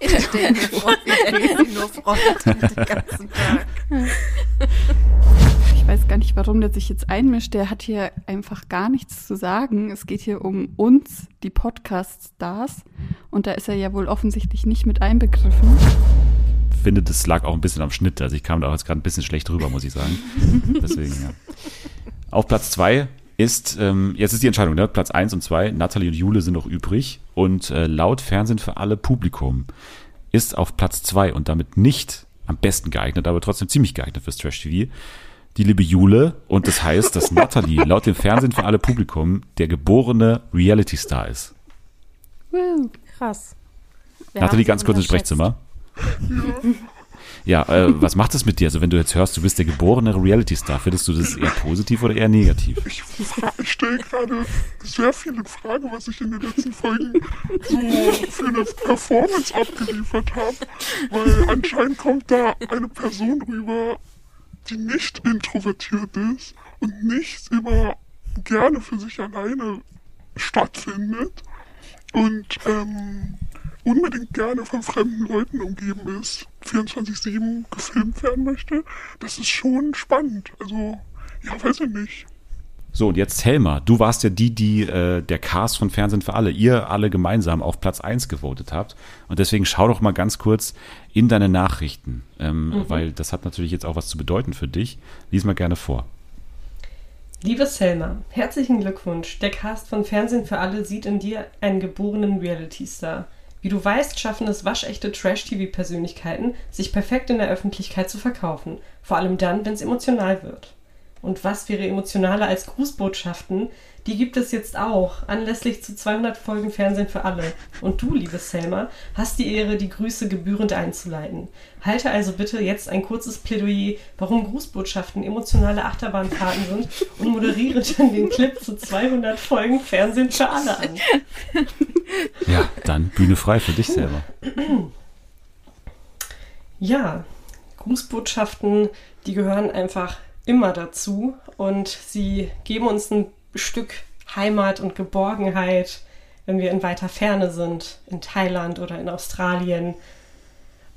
Ich sie nur freut den ganzen Tag. Ich weiß gar nicht, warum der sich jetzt einmischt. Der hat hier einfach gar nichts zu sagen. Es geht hier um uns, die Podcast-Stars. Und da ist er ja wohl offensichtlich nicht mit einbegriffen. finde, das lag auch ein bisschen am Schnitt. Also ich kam da auch jetzt gerade ein bisschen schlecht rüber, muss ich sagen. Deswegen, ja. Auf Platz zwei ist, ähm, jetzt ist die Entscheidung, ne? Platz eins und zwei, Nathalie und Jule sind noch übrig. Und äh, laut Fernsehen für alle Publikum ist auf Platz zwei und damit nicht am besten geeignet, aber trotzdem ziemlich geeignet fürs Trash-TV. Die liebe Jule. Und das heißt, dass Nathalie laut dem Fernsehen für alle Publikum der geborene Reality-Star ist. Krass. Wir Nathalie, ganz kurz ins. Sprechzimmer. Ja, äh, was macht das mit dir? Also wenn du jetzt hörst, du bist der geborene Reality-Star, findest du das eher positiv oder eher negativ? Ich, ich stelle gerade sehr viel in Frage, was ich in den letzten Folgen so für eine Performance abgeliefert habe. Weil anscheinend kommt da eine Person rüber, die nicht introvertiert ist und nicht immer gerne für sich alleine stattfindet und ähm, unbedingt gerne von fremden Leuten umgeben ist, 24-7 gefilmt werden möchte. Das ist schon spannend. Also, ja, weiß ich nicht. So, und jetzt Helma, du warst ja die, die äh, der Cast von Fernsehen für alle, ihr alle gemeinsam auf Platz 1 gewotet habt. Und deswegen schau doch mal ganz kurz in deine Nachrichten, ähm, weil das hat natürlich jetzt auch was zu bedeuten für dich. Lies mal gerne vor. Liebe Selma, herzlichen Glückwunsch. Der Cast von Fernsehen für alle sieht in dir einen geborenen Reality-Star. Wie du weißt, schaffen es waschechte Trash-TV-Persönlichkeiten, sich perfekt in der Öffentlichkeit zu verkaufen. Vor allem dann, wenn es emotional wird. Und was wäre emotionaler als Grußbotschaften? Die gibt es jetzt auch, anlässlich zu 200 Folgen Fernsehen für alle. Und du, liebe Selma, hast die Ehre, die Grüße gebührend einzuleiten. Halte also bitte jetzt ein kurzes Plädoyer, warum Grußbotschaften emotionale Achterbahnfahrten sind und moderiere dann den Clip zu 200 Folgen Fernsehen für alle an. Ja, dann Bühne frei für dich selber. Ja, Grußbotschaften, die gehören einfach immer dazu und sie geben uns ein Stück Heimat und Geborgenheit, wenn wir in weiter Ferne sind, in Thailand oder in Australien.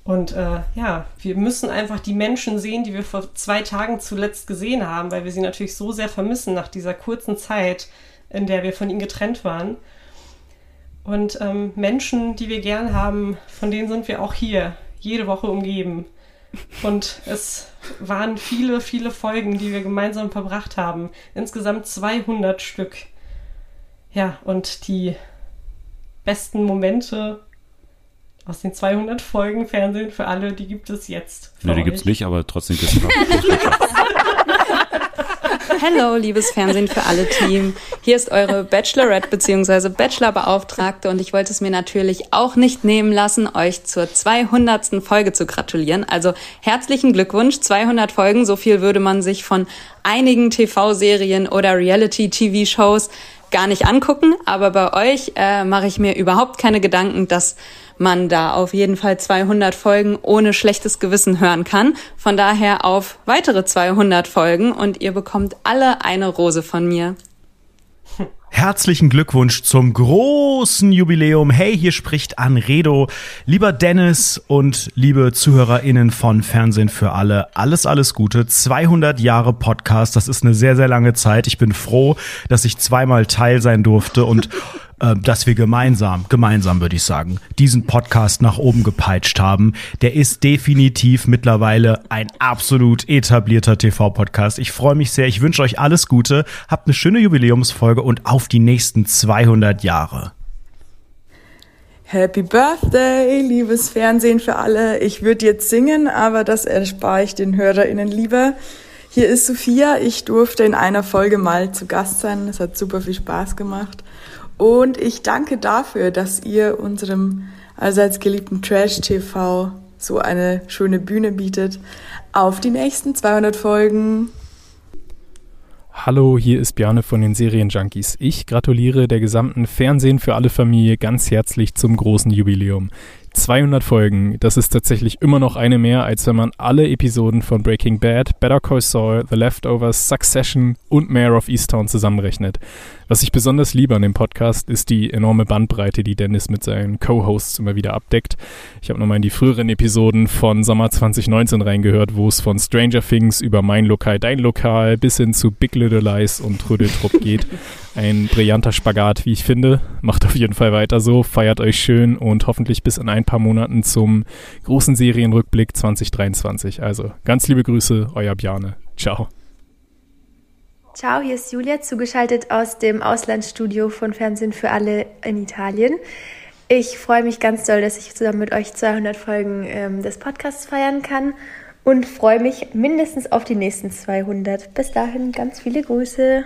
Und äh, ja, wir müssen einfach die Menschen sehen, die wir vor zwei Tagen zuletzt gesehen haben, weil wir sie natürlich so sehr vermissen nach dieser kurzen Zeit, in der wir von ihnen getrennt waren. Und ähm, Menschen, die wir gern haben, von denen sind wir auch hier jede Woche umgeben. Und es waren viele, viele Folgen, die wir gemeinsam verbracht haben. Insgesamt 200 Stück. Ja, und die besten Momente aus den 200 Folgen Fernsehen für alle, die gibt es jetzt. Nö, die euch. gibt's nicht, aber trotzdem gibt's noch. Hallo, liebes Fernsehen für alle Team. Hier ist eure Bachelorette bzw. Bachelorbeauftragte und ich wollte es mir natürlich auch nicht nehmen lassen, euch zur 200. Folge zu gratulieren. Also herzlichen Glückwunsch, 200 Folgen, so viel würde man sich von einigen TV-Serien oder Reality-TV-Shows gar nicht angucken, aber bei euch äh, mache ich mir überhaupt keine Gedanken, dass man da auf jeden Fall 200 Folgen ohne schlechtes Gewissen hören kann. Von daher auf weitere 200 Folgen und ihr bekommt alle eine Rose von mir. Herzlichen Glückwunsch zum großen Jubiläum. Hey, hier spricht Anredo. Lieber Dennis und liebe ZuhörerInnen von Fernsehen für alle, alles, alles Gute. 200 Jahre Podcast, das ist eine sehr, sehr lange Zeit. Ich bin froh, dass ich zweimal Teil sein durfte und dass wir gemeinsam, gemeinsam würde ich sagen, diesen Podcast nach oben gepeitscht haben. Der ist definitiv mittlerweile ein absolut etablierter TV-Podcast. Ich freue mich sehr. Ich wünsche euch alles Gute. Habt eine schöne Jubiläumsfolge und auf die nächsten 200 Jahre. Happy Birthday, liebes Fernsehen für alle. Ich würde jetzt singen, aber das erspare ich den HörerInnen lieber. Hier ist Sophia. Ich durfte in einer Folge mal zu Gast sein. Es hat super viel Spaß gemacht. Und ich danke dafür, dass ihr unserem allseits geliebten Trash TV so eine schöne Bühne bietet. Auf die nächsten 200 Folgen. Hallo, hier ist Bjarne von den Serienjunkies. Ich gratuliere der gesamten Fernsehen für alle Familie ganz herzlich zum großen Jubiläum. 200 Folgen, das ist tatsächlich immer noch eine mehr, als wenn man alle Episoden von Breaking Bad, Better Call Saul, The Leftovers, Succession und Mayor of Easttown zusammenrechnet. Was ich besonders liebe an dem Podcast, ist die enorme Bandbreite, die Dennis mit seinen Co-Hosts immer wieder abdeckt. Ich habe nochmal in die früheren Episoden von Sommer 2019 reingehört, wo es von Stranger Things über Mein Lokal, Dein Lokal bis hin zu Big Little Lies und Trödeltrupp geht. Ein brillanter Spagat, wie ich finde. Macht auf jeden Fall weiter so, feiert euch schön und hoffentlich bis in ein paar Monaten zum großen Serienrückblick 2023. Also ganz liebe Grüße, euer Bjane. Ciao. Ciao, hier ist Julia, zugeschaltet aus dem Auslandsstudio von Fernsehen für alle in Italien. Ich freue mich ganz doll, dass ich zusammen mit euch 200 Folgen ähm, des Podcasts feiern kann und freue mich mindestens auf die nächsten 200. Bis dahin ganz viele Grüße.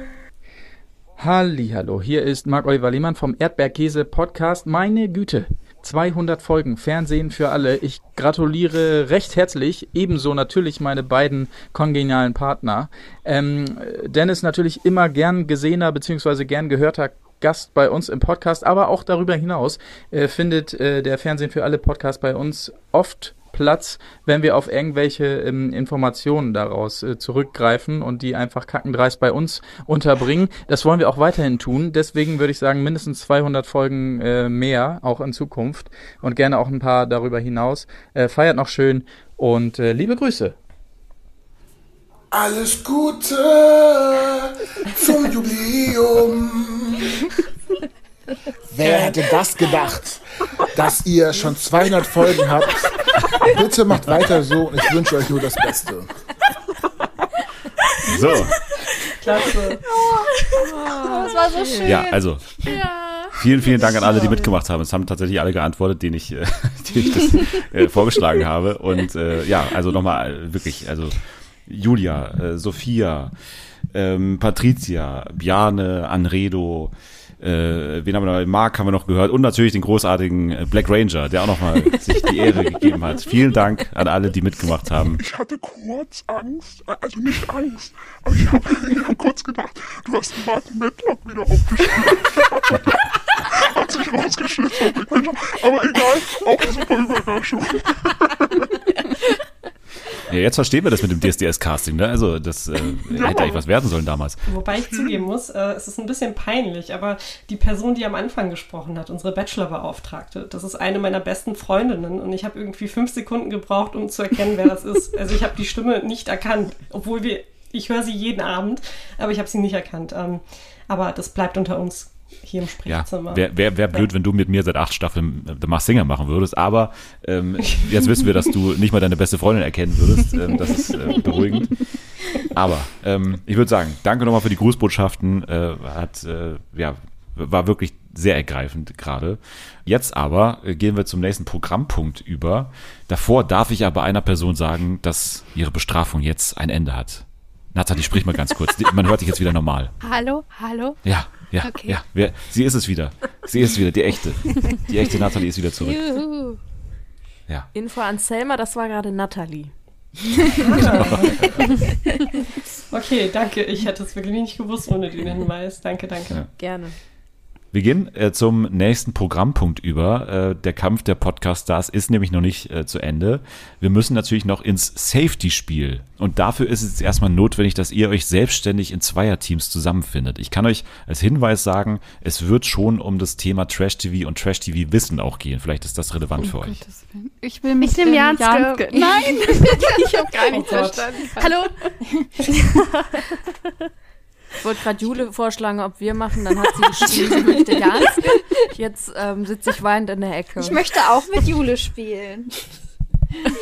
Hallo, hier ist Marc-Oliver Lehmann vom Erdbeerkäse Podcast. Meine Güte, 200 Folgen Fernsehen für alle. Ich gratuliere recht herzlich, ebenso natürlich meine beiden kongenialen Partner. Ähm, Dennis natürlich immer gern gesehener bzw. gern gehörter Gast bei uns im Podcast, aber auch darüber hinaus äh, findet äh, der Fernsehen für alle Podcast bei uns oft Platz, wenn wir auf irgendwelche ähm, Informationen daraus äh, zurückgreifen und die einfach kackendreist bei uns unterbringen. Das wollen wir auch weiterhin tun. Deswegen würde ich sagen, mindestens 200 Folgen äh, mehr, auch in Zukunft und gerne auch ein paar darüber hinaus. Äh, feiert noch schön und äh, liebe Grüße. Alles Gute zum Jubiläum. Wer hätte das gedacht, dass ihr schon 200 Folgen habt? Bitte macht weiter so und ich wünsche euch nur das Beste. So. Klasse. das war so schön. Ja, also. Vielen, vielen Dank an alle, die mitgemacht haben. Es haben tatsächlich alle geantwortet, denen ich, äh, denen ich das äh, vorgeschlagen habe. Und äh, ja, also nochmal äh, wirklich, also Julia, äh, Sophia, ähm, Patricia, Bjane, Anredo, äh, wen haben wir noch? Mark haben wir noch gehört und natürlich den großartigen äh, Black Ranger, der auch nochmal sich die Ehre gegeben hat. Vielen Dank an alle, die mitgemacht haben. Ich hatte kurz Angst, also nicht Angst, aber ich habe hab kurz gedacht, du hast Martin Medlock wieder aufgespielt. Hat sich rausgeschnitten. Aber egal, auch super Überraschung. Jetzt verstehen wir das mit dem DSDS-Casting, ne? Also, das äh, hätte eigentlich was werden sollen damals. Wobei ich zugeben muss, äh, es ist ein bisschen peinlich, aber die Person, die am Anfang gesprochen hat, unsere Bachelor-Beauftragte, das ist eine meiner besten Freundinnen und ich habe irgendwie fünf Sekunden gebraucht, um zu erkennen, wer das ist. Also ich habe die Stimme nicht erkannt, obwohl wir, ich höre sie jeden Abend, aber ich habe sie nicht erkannt. Ähm, aber das bleibt unter uns hier im Ja, Sprechzimmer. wäre wär, wär blöd, wenn du mit mir seit acht Staffeln äh, The Masked Singer machen würdest, aber ähm, jetzt wissen wir, dass du nicht mal deine beste Freundin erkennen würdest. Ähm, das ist äh, beruhigend. Aber ähm, ich würde sagen, danke nochmal für die Grußbotschaften. Äh, hat, äh, ja, war wirklich sehr ergreifend gerade. Jetzt aber äh, gehen wir zum nächsten Programmpunkt über. Davor darf ich aber einer Person sagen, dass ihre Bestrafung jetzt ein Ende hat. Nathalie, sprich mal ganz kurz. Man hört dich jetzt wieder normal. Hallo, hallo. Ja, ja, Okay. ja. Wer, sie ist es wieder. Sie ist wieder, die echte. Die echte Nathalie ist wieder zurück. Juhu. Ja. Info an Selma, das war gerade Natalie. Okay, danke. Ich hätte es wirklich nicht gewusst ohne den Hinweis. Danke, danke. Ja. Gerne. Wir gehen äh, zum nächsten Programmpunkt über. Äh, der Kampf der Podcast-Stars ist nämlich noch nicht äh, zu Ende. Wir müssen natürlich noch ins Safety-Spiel. Und dafür ist es erstmal notwendig, dass ihr euch selbstständig in Zweierteams zusammenfindet. Ich kann euch als Hinweis sagen, es wird schon um das Thema Trash-TV und Trash-TV-Wissen auch gehen. Vielleicht ist das relevant für euch. Ich will mit Ich dem Janske. Janske. Nein, ich habe gar nichts Oh verstanden. Hallo? Ich wollte gerade Jule vorschlagen, ob wir machen, dann hat sie geschrieben, sie möchte Janske. Jetzt ähm, sitze ich weinend in der Ecke. Ich möchte auch mit Jule spielen.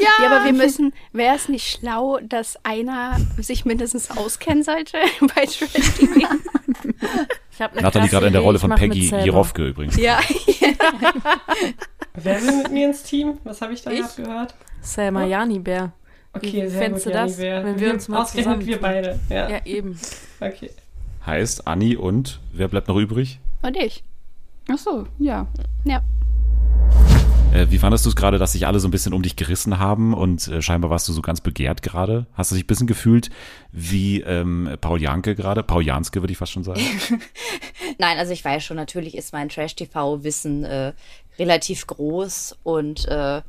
Ja, aber wir müssen, wäre es nicht schlau, dass einer sich mindestens auskennen sollte bei Trash TV? Ich habe eine Nathalie gerade in der Rolle von Peggy Selma. Jirofke übrigens. Ja. Wer will mit mir ins Team? Was habe ich da gerade gehört? Selma Janibär. Okay, Wie sehr fändest gut, du das, Janibär. wenn wir uns mal Ausgerechnet wir beide. Ja. Ja, eben. Okay. Heißt Anni und wer bleibt noch übrig? Und ich. Ach so, ja. Ja. Äh, wie fandest du es gerade, dass sich alle so ein bisschen um dich gerissen haben und äh, scheinbar warst du so ganz begehrt gerade? Hast du dich ein bisschen gefühlt wie ähm, Paul Janke gerade? Paul Janske würde ich fast schon sagen. Nein, also ich weiß schon, natürlich ist mein Trash-TV-Wissen äh, relativ groß und äh,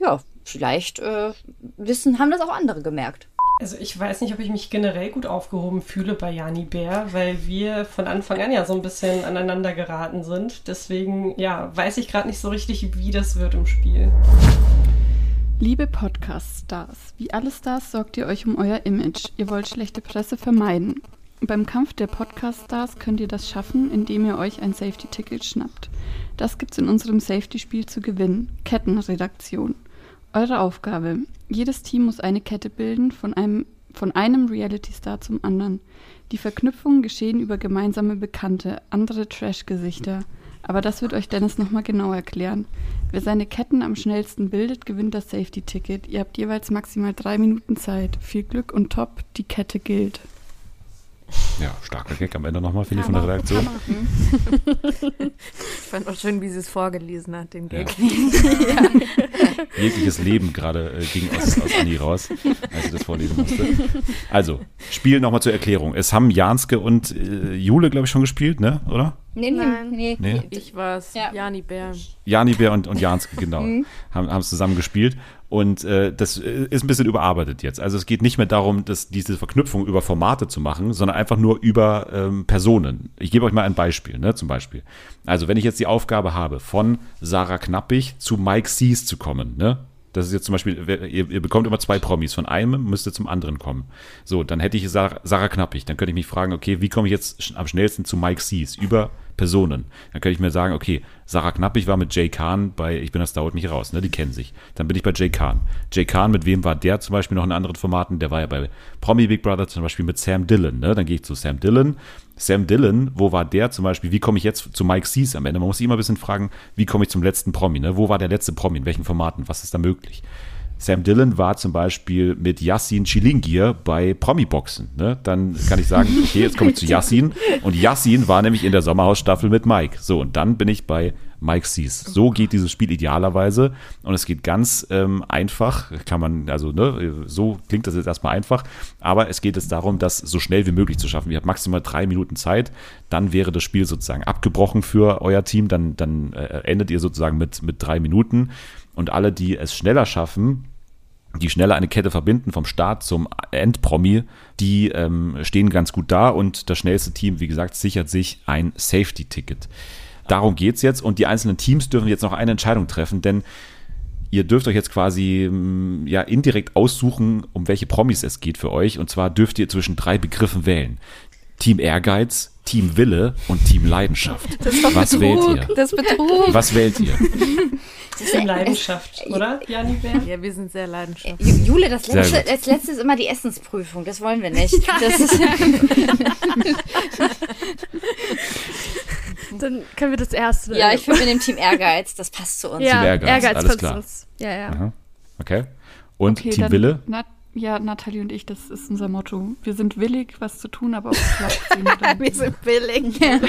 ja, vielleicht äh, wissen, haben das auch andere gemerkt. Also ich weiß nicht, ob ich mich generell gut aufgehoben fühle bei Jani Bär, weil wir von Anfang an ja so ein bisschen aneinander geraten sind. Deswegen, ja, weiß ich gerade nicht so richtig, wie das wird im Spiel. Liebe Podcast-Stars, wie alle Stars sorgt ihr euch um euer Image. Ihr wollt schlechte Presse vermeiden. Beim Kampf der Podcast-Stars könnt ihr das schaffen, indem ihr euch ein Safety-Ticket schnappt. Das gibt's in unserem Safety-Spiel zu gewinnen. Kettenredaktion. Eure Aufgabe. Jedes Team muss eine Kette bilden von einem, von einem Reality-Star zum anderen. Die Verknüpfungen geschehen über gemeinsame Bekannte, andere Trash-Gesichter. Aber das wird euch Dennis nochmal genau erklären. Wer seine Ketten am schnellsten bildet, gewinnt das Safety-Ticket. Ihr habt jeweils maximal drei Minuten Zeit. Viel Glück und top, die Kette gilt. Ja, starker Gag am Ende nochmal, finde ich, von der Redaktion. Ich fand auch schön, wie sie es vorgelesen hat, den Gag. Jegliches Leben gerade äh, ging aus, aus Anni raus, als sie das vorlesen musste. Also, Spiel nochmal zur Erklärung. Es haben Janske und äh, Jule, glaube ich, schon gespielt, ne? Oder? Nee, nee, Nein. nee. Nee. Ich war's, Ja. Jani Bär. Jani Bär und, und Janske, genau, Mhm. haben haben es zusammen gespielt. Und äh, das äh, ist ein bisschen überarbeitet jetzt. Also es geht nicht mehr darum, dass diese Verknüpfung über Formate zu machen, sondern einfach nur über ähm, Personen. Ich gebe euch mal ein Beispiel, ne, zum Beispiel. Also wenn ich jetzt die Aufgabe habe, von Sarah Knappig zu Mike Sees zu kommen, ne? Das ist jetzt zum Beispiel, ihr, ihr bekommt immer zwei Promis. Von einem müsst ihr zum anderen kommen. So, dann hätte ich Sarah, Sarah Knappig. Dann könnte ich mich fragen, okay, wie komme ich jetzt am schnellsten zu Mike Sees? Über Personen. Dann könnte ich mir sagen, okay, Sarah Knappig war mit Jay Kahn bei Ich bin das dauert nicht raus, ne? Die kennen sich. Dann bin ich bei Jay Kahn. Jay Kahn, mit wem war der zum Beispiel noch in anderen Formaten? Der war ja bei Promi Big Brother zum Beispiel mit Sam Dillon, ne? Dann gehe ich zu Sam Dillon. Sam Dillon, wo war der zum Beispiel? Wie komme ich jetzt zu Mike Sees am Ende? Man muss sich immer ein bisschen fragen, wie komme ich zum letzten Promi, ne? Wo war der letzte Promi? In welchen Formaten? Was ist da möglich? Sam Dillon war zum Beispiel mit Yassin Chilingir bei Promi-Boxen. Ne? Dann kann ich sagen, okay, jetzt komme ich zu Yassin. Und Yassin war nämlich in der Sommerhausstaffel mit Mike. So, und dann bin ich bei Mike Sees. So geht dieses Spiel idealerweise. Und es geht ganz ähm, einfach. Kann man, also, ne, so klingt das jetzt erstmal einfach. Aber es geht jetzt darum, das so schnell wie möglich zu schaffen. Ihr habt maximal drei Minuten Zeit. Dann wäre das Spiel sozusagen abgebrochen für euer Team. Dann, dann äh, endet ihr sozusagen mit, mit drei Minuten. Und alle, die es schneller schaffen, die schneller eine Kette verbinden vom Start zum Endpromi, die ähm, stehen ganz gut da und das schnellste Team, wie gesagt, sichert sich ein Safety-Ticket. Darum geht's jetzt und die einzelnen Teams dürfen jetzt noch eine Entscheidung treffen, denn ihr dürft euch jetzt quasi ähm, ja indirekt aussuchen, um welche Promis es geht für euch und zwar dürft ihr zwischen drei Begriffen wählen. Team Ehrgeiz, Team Wille und Team Leidenschaft. Das ist doch Was Betrug. wählt ihr? Das ist Betrug. Was wählt ihr? Das ist Leidenschaft, oder, Jani Bär? Ja, wir sind sehr leidenschaftlich. Ju- Jule, das letzte, das letzte ist immer die Essensprüfung. Das wollen wir nicht. Das ist Dann können wir das erste. ja, ich finde mit dem Team Ehrgeiz, das passt zu uns. Ja, Team Ehrgeiz, Ehrgeiz, alles passt klar. zu uns. Ja, ja. Aha. Okay. Und Okay, Team Wille? Ja, Nathalie und ich, das ist unser Motto. Wir sind willig, was zu tun, aber es klappt, wir sind billig.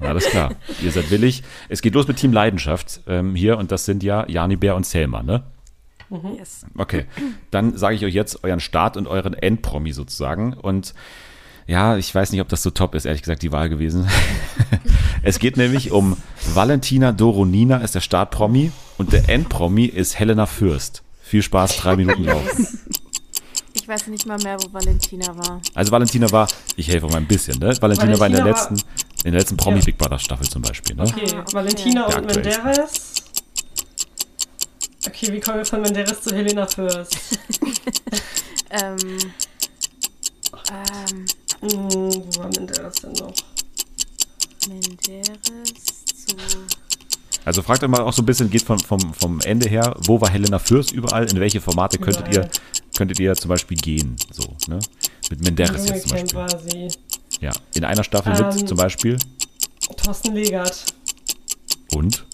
Alles klar. Ihr seid willig. Es geht los mit Team Leidenschaft ähm, hier und das sind ja Jani Bär und Selma, ne? Yes. Okay. Dann sage ich euch jetzt euren Start und euren Endpromi sozusagen. Und ja, ich weiß nicht, ob das so top ist, ehrlich gesagt, die Wahl gewesen. es geht nämlich um Valentina Doronina ist der Startpromi und der Endpromi ist Helena Fürst. Viel Spaß, drei Minuten laufen. Ich weiß nicht mal mehr, wo Valentina war. Also Valentina war, ich helfe mal ein bisschen, ne? Valentina, war in der Valentina war- letzten, in der letzten Promi Ja. Big Brother Staffel zum Beispiel, ne? Okay, Ah, okay. Valentina Der und. Menderes. Okay, wie kommen wir von Menderes zu Helena Fürst? Ähm, ähm, Hm, wo war Menderes denn noch? Menderes zu. Also fragt euch mal auch so ein bisschen, geht vom, vom, vom Ende her, wo war Helena Fürst überall, in welche Formate könntet ihr, könntet ihr zum Beispiel gehen, so, ne? Mit Menderes jetzt zum Beispiel. war sie. Ja, in einer Staffel Ähm. mit zum Beispiel. Thorsten Legert. Und?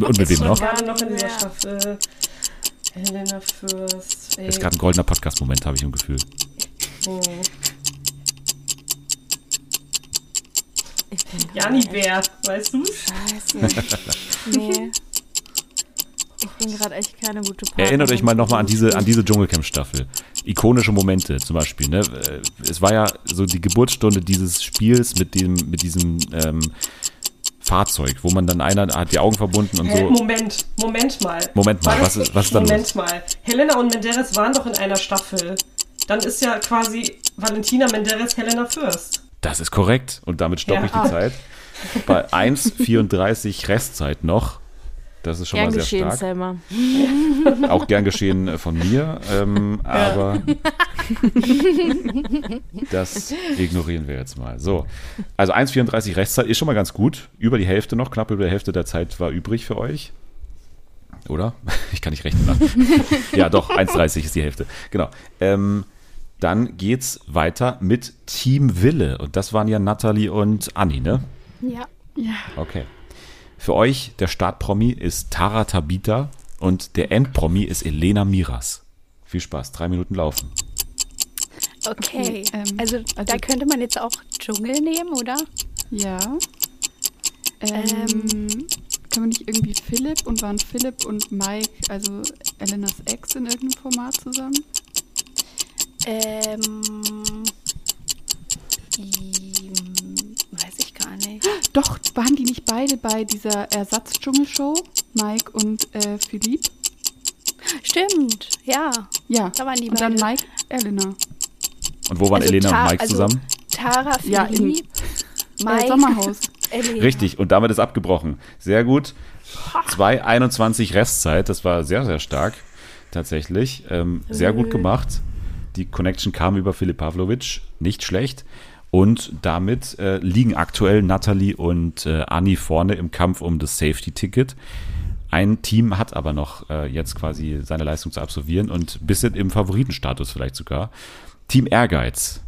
Und mit wem noch? Denn noch in dieser Staffel? Helena Fürst. ey. Ist gerade ein goldener Podcast-Moment, habe ich im Gefühl. Hm. Jani Bär, weißt du's? Scheiße. Nee. Ich bin gerade echt keine gute Partnerin. Erinnert euch mal nochmal an diese, an diese Dschungelcamp-Staffel. Ikonische Momente zum Beispiel. Ne? Äh, Es war ja so die Geburtsstunde dieses Spiels mit, dem, mit diesem ähm, Fahrzeug, wo man dann einer hat die Augen verbunden und Hä, so. Moment, Moment mal. Moment mal, was ist- was ist da los? Moment mal. Helena und Menderes waren doch in einer Staffel. Dann ist ja quasi Valentina Menderes Helena Fürst. Das ist korrekt. Und damit stoppe ich Ja. die Zeit. Bei 1,34 Restzeit noch. Das ist schon Gern mal sehr geschehen, stark. Selma. Auch gern geschehen äh, von mir. Ähm, aber das ignorieren wir jetzt mal. So, also 1,34 Restzeit ist schon mal ganz gut. Über die Hälfte noch, knapp über die Hälfte der Zeit war übrig für euch. Oder? Ich kann nicht rechnen. Ne? ja, doch, 1,30 ist die Hälfte. Genau. Ähm, dann geht's weiter mit Team Wille. Und das waren ja Nathalie und Anni, ne? Ja. Ja. Okay. Für euch, der Startpromi ist Tara Tabita und der Endpromi ist Elena Miras. Viel Spaß, drei Minuten laufen. Okay. ähm, also, da könnte man jetzt auch Dschungel nehmen, oder? Ja. Ähm, kann man nicht irgendwie Philipp und waren Philipp und Mike, also Elenas Ex in irgendeinem Format zusammen? Ähm. Weiß ich gar nicht. Doch, waren die nicht beide bei dieser Ersatzdschungelshow? Mike und äh, Philipp? Stimmt, ja. Ja. Da waren die und dann beide. Mike, Elena. Und wo waren Also Elena Ta- und Mike also zusammen? Tara, Ja, in- Philipp, Mike, Äh, Sommerhaus. Elena. Richtig, und damit ist abgebrochen. Sehr gut. 2,21 Restzeit, das war sehr, sehr stark. Tatsächlich. Ähm, sehr gut gemacht. Die Connection kam über Philipp Pavlovic. Nicht schlecht. Und damit äh, liegen aktuell Nathalie und äh, Anni vorne im Kampf um das Safety-Ticket. Ein Team hat aber noch äh, jetzt quasi seine Leistung zu absolvieren und bisschen im Favoritenstatus vielleicht sogar. Team Ehrgeiz.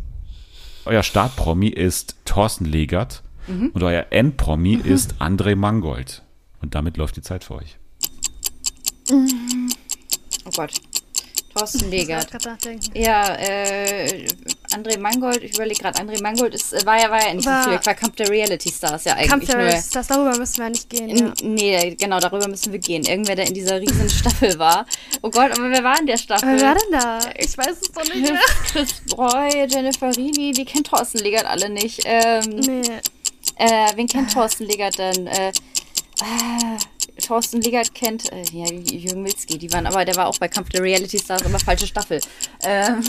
Euer Startpromi ist Thorsten Legert Mhm. und euer Endpromi ist André Mangold. Und damit läuft die Zeit für euch. Oh Gott. Thorsten Legert. Ja, äh, André Mangold, ich überlege gerade, André Mangold ist, äh, war ja, war ja nicht War- so viel, war Kampf der Reality Stars ja eigentlich Kampf der. Reality Stars, darüber müssen wir nicht gehen. Ja. N- Nee, genau, darüber müssen wir gehen. Irgendwer, der in dieser riesen Staffel war. Oh Gott, aber wer war in der Staffel? Wer war denn da? Ich weiß es doch nicht mehr. Chris Breu, Jennifer Rini, die kennt Thorsten Legert alle nicht. Ähm, Nee. äh, wen kennt Thorsten Legert denn? Äh, äh, Thorsten Legert kennt, äh, ja, Jürgen Milzki, die waren, aber der war auch bei Kampf der Reality Stars, aber falsche Staffel. Ähm,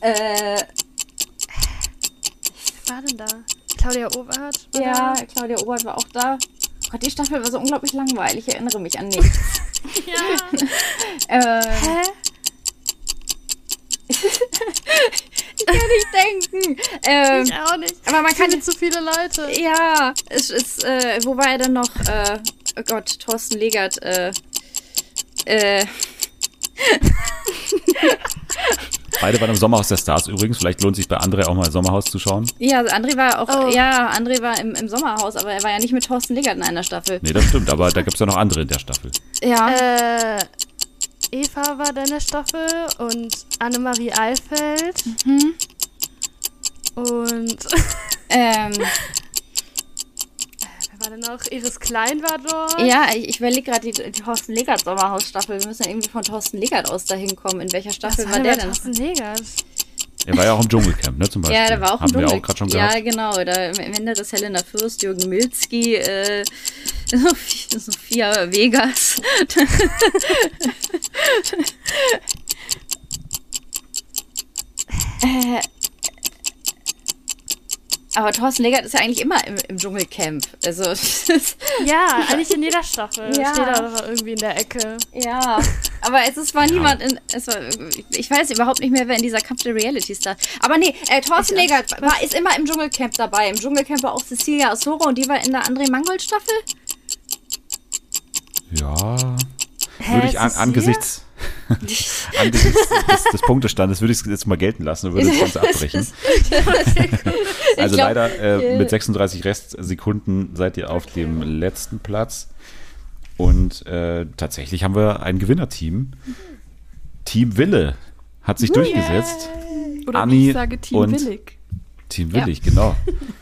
äh, Wer war denn da? Claudia Obert? oder? ja, Claudia Obert war auch da. Gott, die Staffel war so unglaublich langweilig, ich erinnere mich an nichts. Ja. äh, Hä? Ich kann nicht denken. Ähm, Ich auch nicht. Aber man kann Viele zu viele Leute. Ja, es ist, äh, wo war er denn noch? Äh, oh Gott, Thorsten Legert, äh, äh, Beide waren im Sommerhaus der Stars übrigens. Vielleicht lohnt sich bei André auch mal Sommerhaus zu schauen. ja, also André war auch, Oh. ja, André war im, im Sommerhaus, aber er war ja nicht mit Thorsten Legert in einer Staffel. Nee, das stimmt, aber da gibt es ja noch andere in der Staffel. Ja. Äh, Eva war da in der Staffel und Annemarie Eifeld. Mhm. Und Ähm, wer war denn noch? Iris Klein war dort. ja, ich, ich überlege gerade die, die Thorsten Legert Sommerhaus-Staffel. Wir müssen ja irgendwie von Thorsten Legert aus dahin kommen. In welcher Staffel war war der denn denn? Thorsten Legert? Er war ja auch im Dschungelcamp, ne, zum Beispiel. Ja, der war auch Haben im wir Dschungel. auch gerade schon Ja, gehabt. genau. Da am Ende das Helena Fürst, Jürgen Milzki, äh, Sophia- Sophia Vegas. äh, aber Thorsten Legert ist ja eigentlich immer im, im Dschungelcamp. Also, Ja, eigentlich in jeder Staffel. Ja. Steht er doch irgendwie in der Ecke. Ja, aber es ist, war niemand in. Es war, ich weiß überhaupt nicht mehr, wer in dieser Kampf der Reality Star. Aber nee, äh, Thorsten Ich- Legert war, ist immer im Dschungelcamp dabei. Im Dschungelcamp war auch Cecilia Osoro und die war in der André Mangold Staffel. Ja. Hä, Würde ich an, angesichts, Angesichts des, des Punktestandes würde ich es jetzt mal gelten lassen und würde das Ganze abbrechen. Also glaub, leider äh, mit 36 Restsekunden seid ihr auf dem letzten Platz. Und äh, tatsächlich haben wir ein Gewinnerteam. Team Wille hat sich durchgesetzt. Oder Anni wie ich sage, Team Willig. Team Willig, genau.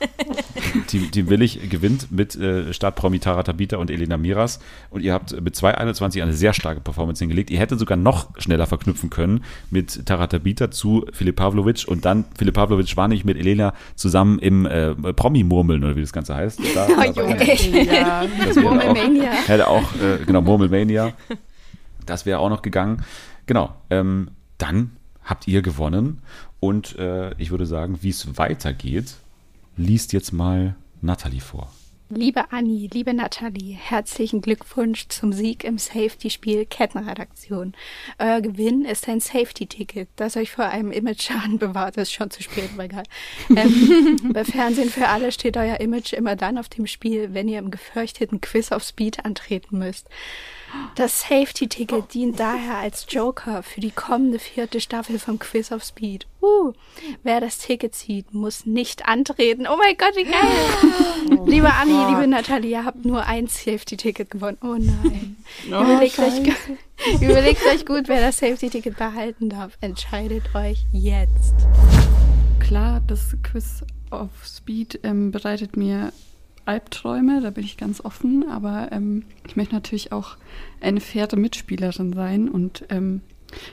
Team, Team Willig gewinnt mit äh, Startpromi Tara Tabita und Elena Miras. Und ihr habt mit 2,21 eine sehr starke Performance hingelegt. Ihr hättet sogar noch schneller verknüpfen können mit Tara Tabita zu Filip Pavlovic. Und dann, Filip Pavlovic war nicht mit Elena zusammen im äh, Promi-Murmeln, oder wie das Ganze heißt. Da, Oh, Junge. Ja. Murmelmania. auch, hätte auch, äh, genau, Murmelmania. Das wäre auch noch gegangen. Genau. Ähm, dann habt ihr gewonnen. Und äh, ich würde sagen, wie es weitergeht, liest jetzt mal Nathalie vor. Liebe Anni, liebe Nathalie, herzlichen Glückwunsch zum Sieg im Safety-Spiel Kettenredaktion. Euer Gewinn ist ein Safety-Ticket, das euch vor einem Image-Schaden bewahrt. Ist schon zu spät, aber egal. Ähm, bei Fernsehen für alle steht euer Image immer dann auf dem Spiel, wenn ihr im gefürchteten Quiz auf Speed antreten müsst. Das Safety-Ticket dient daher als Joker für die kommende vierte Staffel vom Quiz of Speed. Uh, wer das Ticket zieht, muss nicht antreten. Oh mein Gott, wie geil! liebe Anni, liebe Nathalie, ihr habt nur ein Safety-Ticket gewonnen. Oh nein. Oh, überlegt, euch, überlegt euch gut, wer das Safety-Ticket behalten darf. Entscheidet euch jetzt. Klar, das Quiz auf Speed ähm, bereitet mir Albträume, da bin ich ganz offen, aber ähm, ich möchte natürlich auch eine faire Mitspielerin sein und ähm,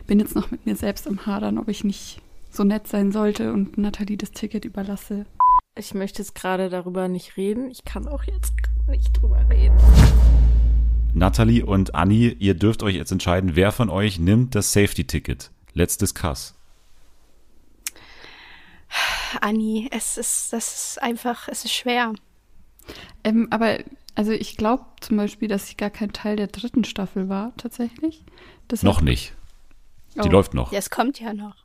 bin jetzt noch mit mir selbst am Hadern, ob ich nicht so nett sein sollte und Nathalie das Ticket überlasse. Ich möchte jetzt gerade darüber nicht reden. Ich kann auch jetzt nicht drüber reden. Nathalie und Anni, ihr dürft euch jetzt entscheiden, wer von euch nimmt das Safety-Ticket. Let's discuss. Anni, es ist, das ist einfach, es ist schwer. Ähm, aber also ich glaube zum Beispiel, dass ich gar kein Teil der dritten Staffel war, tatsächlich. Deshalb- Noch nicht. Die Oh. läuft noch. Ja, es kommt ja noch.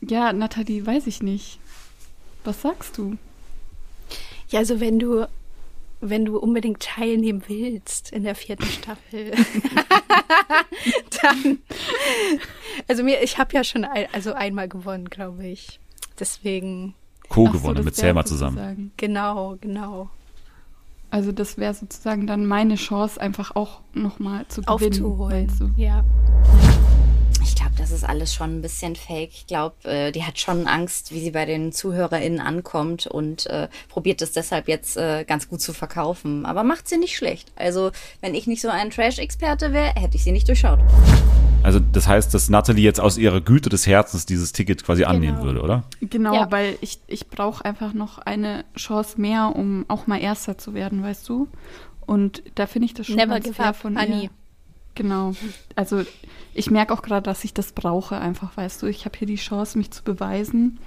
Ja, Nathalie, weiß ich nicht. Was sagst du? Ja, also wenn du, wenn du unbedingt teilnehmen willst in der vierten Staffel, dann, also mir, ich habe ja schon ein, also einmal gewonnen, glaube ich. Deswegen, Co so, gewonnen das mit Selma zusammen. genau, genau. Also das wäre sozusagen dann meine Chance, einfach auch nochmal zu gewinnen. Aufzuholen. Ja. Ich glaube, das ist alles schon ein bisschen fake. Ich glaube, äh, die hat schon Angst, wie sie bei den ZuhörerInnen ankommt und äh, probiert es deshalb jetzt äh, ganz gut zu verkaufen. Aber macht sie nicht schlecht. Also, wenn ich nicht so ein Trash-Experte wäre, hätte ich sie nicht durchschaut. Also das heißt, dass Nathalie jetzt aus ihrer Güte des Herzens dieses Ticket quasi annehmen würde, oder? Genau, Ja. weil ich, ich brauche einfach noch eine Chance mehr, um auch mal Erster zu werden, weißt du? Und da finde ich das schon Never ganz fair von Anni. ihr. Genau. Also ich merke auch gerade, dass ich das brauche einfach, weißt du. Ich habe hier die Chance, mich zu beweisen.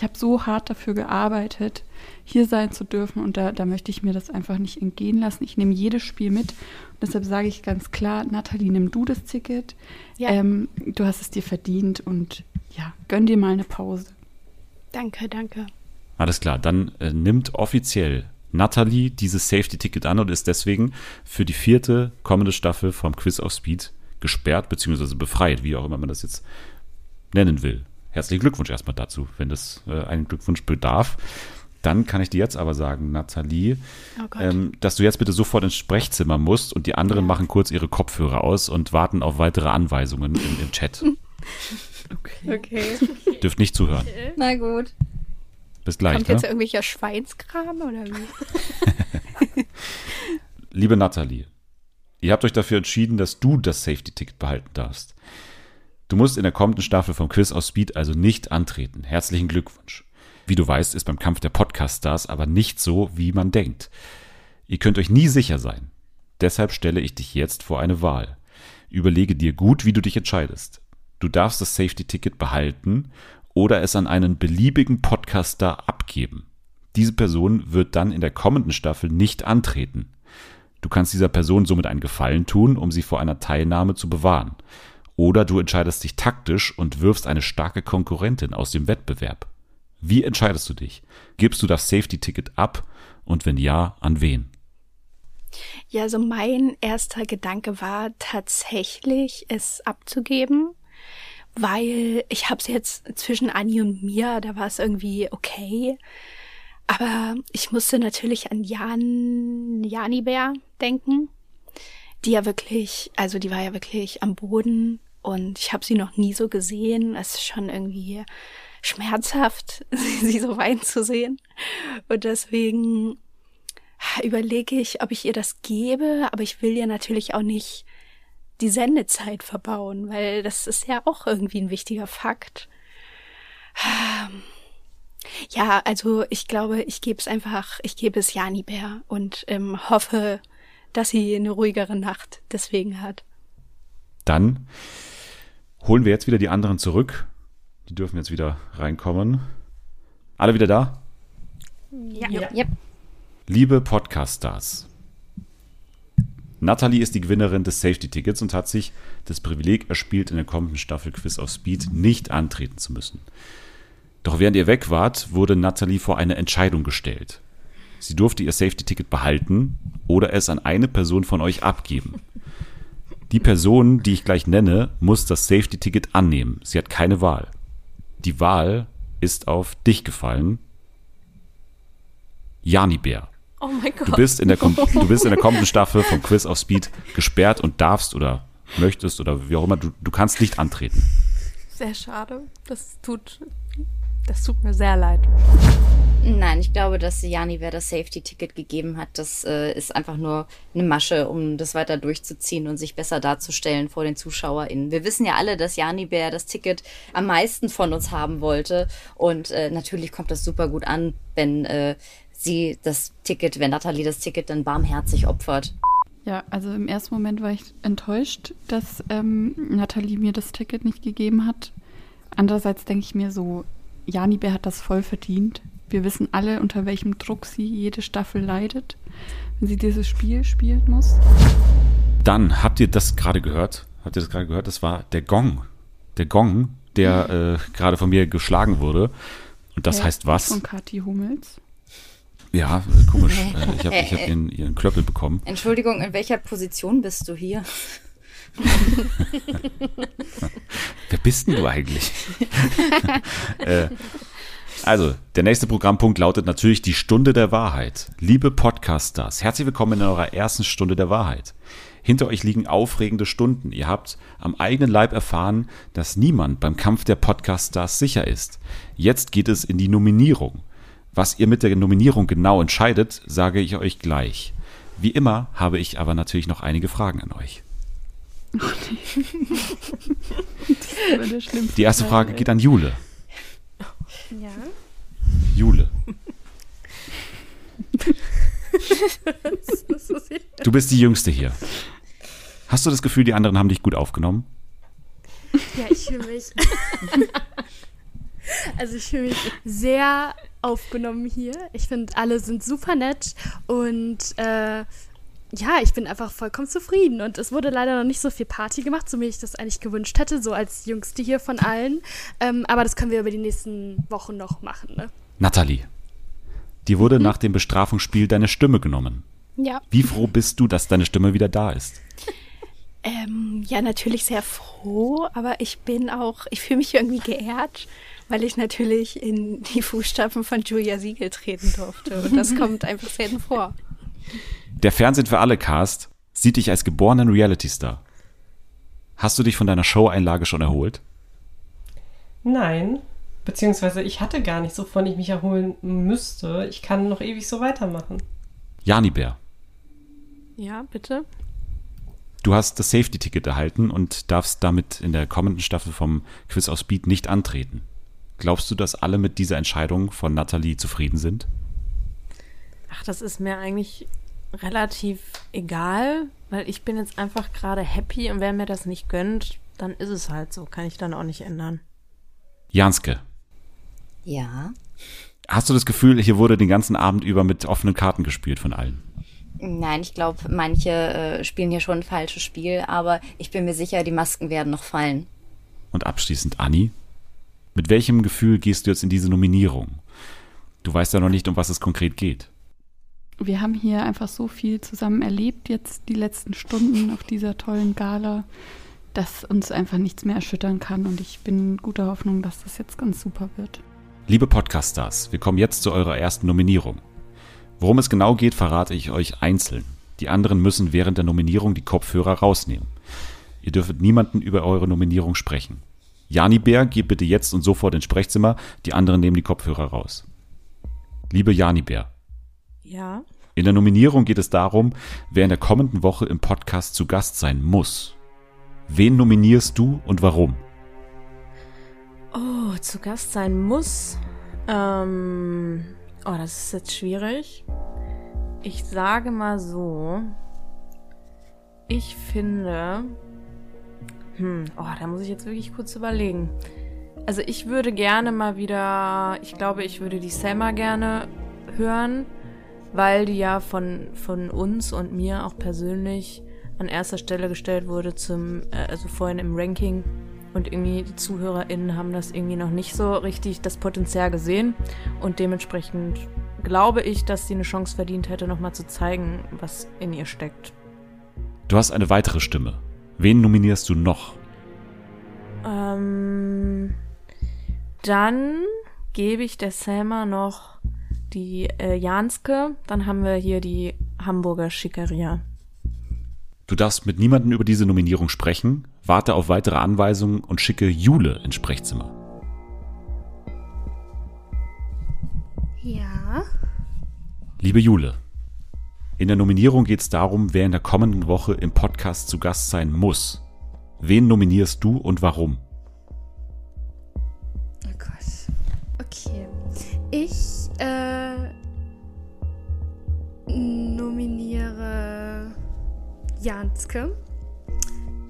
Ich habe so hart dafür gearbeitet, hier sein zu dürfen und da, da möchte ich mir das einfach nicht entgehen lassen. Ich nehme jedes Spiel mit. Und deshalb sage ich ganz klar, Nathalie, nimm du das Ticket. Ja. Ähm, du hast es dir verdient und ja, gönn dir mal eine Pause. Danke, danke. Alles klar, dann äh, nimmt offiziell Nathalie dieses Safety-Ticket an und ist deswegen für die vierte kommende Staffel vom Quiz of Speed gesperrt bzw. befreit, wie auch immer man das jetzt nennen will. Herzlichen Glückwunsch erstmal dazu, wenn das äh, einen Glückwunsch bedarf. Dann kann ich dir jetzt aber sagen, Nathalie, Oh ähm, dass du jetzt bitte sofort ins Sprechzimmer musst und die anderen machen kurz ihre Kopfhörer aus und warten auf weitere Anweisungen im, im Chat. Okay. Dürft nicht zuhören. Na gut. Bis gleich. Kommt ne? jetzt irgendwelcher Schweinskram oder wie? Liebe Nathalie, ihr habt euch dafür entschieden, dass du das Safety-Ticket behalten darfst. Du musst in der kommenden Staffel vom Quiz aus Speed also nicht antreten. Herzlichen Glückwunsch. Wie du weißt, ist beim Kampf der Podcast-Stars aber nicht so, wie man denkt. Ihr könnt euch nie sicher sein. Deshalb stelle ich dich jetzt vor eine Wahl. Überlege dir gut, wie du dich entscheidest. Du darfst das Safety-Ticket behalten oder es an einen beliebigen Podcaster abgeben. Diese Person wird dann in der kommenden Staffel nicht antreten. Du kannst dieser Person somit einen Gefallen tun, um sie vor einer Teilnahme zu bewahren. Oder du entscheidest dich taktisch und wirfst eine starke Konkurrentin aus dem Wettbewerb. Wie entscheidest du dich? Gibst du das Safety-Ticket ab? Und wenn ja, an wen? Ja, also mein erster Gedanke war tatsächlich, es abzugeben. weil ich habe es jetzt zwischen Anni und mir, da war es irgendwie okay. Aber ich musste natürlich an Jan, Janibär denken, die ja wirklich, also die war ja wirklich am Boden und ich habe sie noch nie so gesehen. Es ist schon irgendwie schmerzhaft, sie so weinen zu sehen. Und deswegen überlege ich, ob ich ihr das gebe, aber ich will ihr natürlich auch nicht die Sendezeit verbauen, weil das ist ja auch irgendwie ein wichtiger Fakt. Ja, also ich glaube, ich gebe es einfach, ich gebe es Janibär und ähm, hoffe, dass sie eine ruhigere Nacht deswegen hat. Dann holen wir jetzt wieder die anderen zurück. Die dürfen jetzt wieder reinkommen. Alle wieder da? Ja. Yep. Liebe Podcast-Stars, Natalie ist die Gewinnerin des Safety-Tickets und hat sich das Privileg erspielt, in der kommenden Staffel Quiz auf Speed nicht antreten zu müssen. Doch während ihr weg wart, wurde Natalie vor eine Entscheidung gestellt. Sie durfte ihr Safety-Ticket behalten oder es an eine Person von euch abgeben. Die Person, die ich gleich nenne, muss das Safety-Ticket annehmen. Sie hat keine Wahl. Die Wahl ist auf dich gefallen. Jani Bär. Oh mein Gott. Du bist in der, kom- du bist in der kommenden Staffel vom Quiz auf Speed gesperrt und darfst oder möchtest oder wie auch immer, du, du kannst nicht antreten. Sehr schade. Das tut, das tut mir sehr leid. Nein, ich glaube, dass Jani wer das Safety-Ticket gegeben hat, das äh, ist einfach nur eine Masche, um das weiter durchzuziehen und sich besser darzustellen vor den ZuschauerInnen. Wir wissen ja alle, dass Jani Bär das Ticket am meisten von uns haben wollte. Und äh, natürlich kommt das super gut an, wenn äh, sie das Ticket, wenn Nathalie das Ticket dann barmherzig opfert. Ja, also im ersten Moment war ich enttäuscht, dass ähm, Nathalie mir das Ticket nicht gegeben hat. Andererseits denke ich mir so, Jani Bär hat das voll verdient. Wir wissen alle, unter welchem Druck sie jede Staffel leidet, wenn sie dieses Spiel spielen muss. Dann habt ihr das gerade gehört? Habt ihr das gerade gehört? Das war der Gong. Der Gong, der äh, gerade von mir geschlagen wurde. Und das Ja, heißt was? Von Kathi Hummels. Ja, komisch. Äh, ich habe ich hab ihren, ihren Klöppel bekommen. Entschuldigung, in welcher Position bist du hier? Wer bist denn du eigentlich? äh, also, der nächste Programmpunkt lautet natürlich die Stunde der Wahrheit. Liebe Podcasters, herzlich willkommen in eurer ersten Stunde der Wahrheit. Hinter euch liegen aufregende Stunden. Ihr habt am eigenen Leib erfahren, dass niemand beim Kampf der Podcaststars sicher ist. Jetzt geht es in die Nominierung. Was ihr mit der Nominierung genau entscheidet, sage ich euch gleich. Wie immer habe ich aber natürlich noch einige Fragen an euch. Der schlimmste Die erste Frage geht an Jule. Ja. Jule, du bist die Jüngste hier. Hast du das Gefühl, die anderen haben dich gut aufgenommen? Ja, ich fühle mich. also ich fühle mich sehr aufgenommen hier. Ich finde, alle sind super nett und äh, ja, ich bin einfach vollkommen zufrieden. Und es wurde leider noch nicht so viel Party gemacht, so wie ich das eigentlich gewünscht hätte, so als Jüngste hier von allen. Ähm, aber das können wir über die nächsten Wochen noch machen. Ne? Nathalie, dir wurde nach dem Bestrafungsspiel deine Stimme genommen. Ja. Wie froh bist du, dass deine Stimme wieder da ist? Ähm, ja, natürlich sehr froh, aber ich bin auch, ich fühle mich irgendwie geehrt, weil ich natürlich in die Fußstapfen von Julia Siegel treten durfte. Und das kommt einfach selten vor. Der Fernsehen für alle Cast sieht dich als geborenen Reality-Star. Hast du dich von deiner Show-Einlage schon erholt? Nein, beziehungsweise ich hatte gar nicht, so von ich mich erholen müsste. Ich kann noch ewig so weitermachen. Janibär, Ja, bitte. du hast das Safety-Ticket erhalten und darfst damit in der kommenden Staffel vom Quiz auf Speed nicht antreten. Glaubst du, dass alle mit dieser Entscheidung von Nathalie zufrieden sind? Ach, das ist mir eigentlich relativ egal, weil ich bin jetzt einfach gerade happy und wer mir das nicht gönnt, dann ist es halt so. Kann ich dann auch nicht ändern. Janske, Ja. hast du das Gefühl, hier wurde den ganzen Abend über mit offenen Karten gespielt von allen? Nein, ich glaube, manche äh, spielen hier schon ein falsches Spiel, aber ich bin mir sicher, die Masken werden noch fallen. Und abschließend Anni, mit welchem Gefühl gehst du jetzt in diese Nominierung? Du weißt ja noch nicht, um was es konkret geht. Wir haben hier einfach so viel zusammen erlebt, jetzt die letzten Stunden auf dieser tollen Gala. dass uns einfach nichts mehr erschüttern kann. Und ich bin guter Hoffnung, dass das jetzt ganz super wird. Liebe Podcast-Stars, wir kommen jetzt zu eurer ersten Nominierung. Worum es genau geht, verrate ich euch einzeln. Die anderen müssen während der Nominierung die Kopfhörer rausnehmen. Ihr dürft niemanden über eure Nominierung sprechen. Jani Bär, geht bitte jetzt und sofort ins Sprechzimmer, die anderen nehmen die Kopfhörer raus. Liebe Jani Bär, Ja. In der Nominierung geht es darum, wer in der kommenden Woche im Podcast zu Gast sein muss. Wen nominierst du und warum? Oh, zu Gast sein muss. Ähm, oh, das ist jetzt schwierig. Ich sage mal so. Ich finde. Hm, oh, da muss ich jetzt wirklich kurz überlegen. Also ich würde gerne mal wieder, ich glaube, ich würde die Selma gerne hören, weil die ja von, von uns und mir auch persönlich an erster Stelle gestellt wurde zum, äh, also vorhin im Ranking. Und irgendwie die ZuhörerInnen haben das irgendwie noch nicht so richtig das Potenzial gesehen. Und dementsprechend glaube ich, dass sie eine Chance verdient hätte, nochmal zu zeigen, was in ihr steckt. Du hast eine weitere Stimme. Wen nominierst du noch? Ähm, dann gebe ich der Selma noch die äh, Janske. Dann haben wir hier die Hamburger Schickeria. Du darfst mit niemandem über diese Nominierung sprechen, warte auf weitere Anweisungen und schicke Jule ins Sprechzimmer. Ja. Liebe Jule, in der Nominierung geht es darum, wer in der kommenden Woche im Podcast zu Gast sein muss. Wen nominierst du und warum? Oh Gott. Okay. Ich äh, Janske,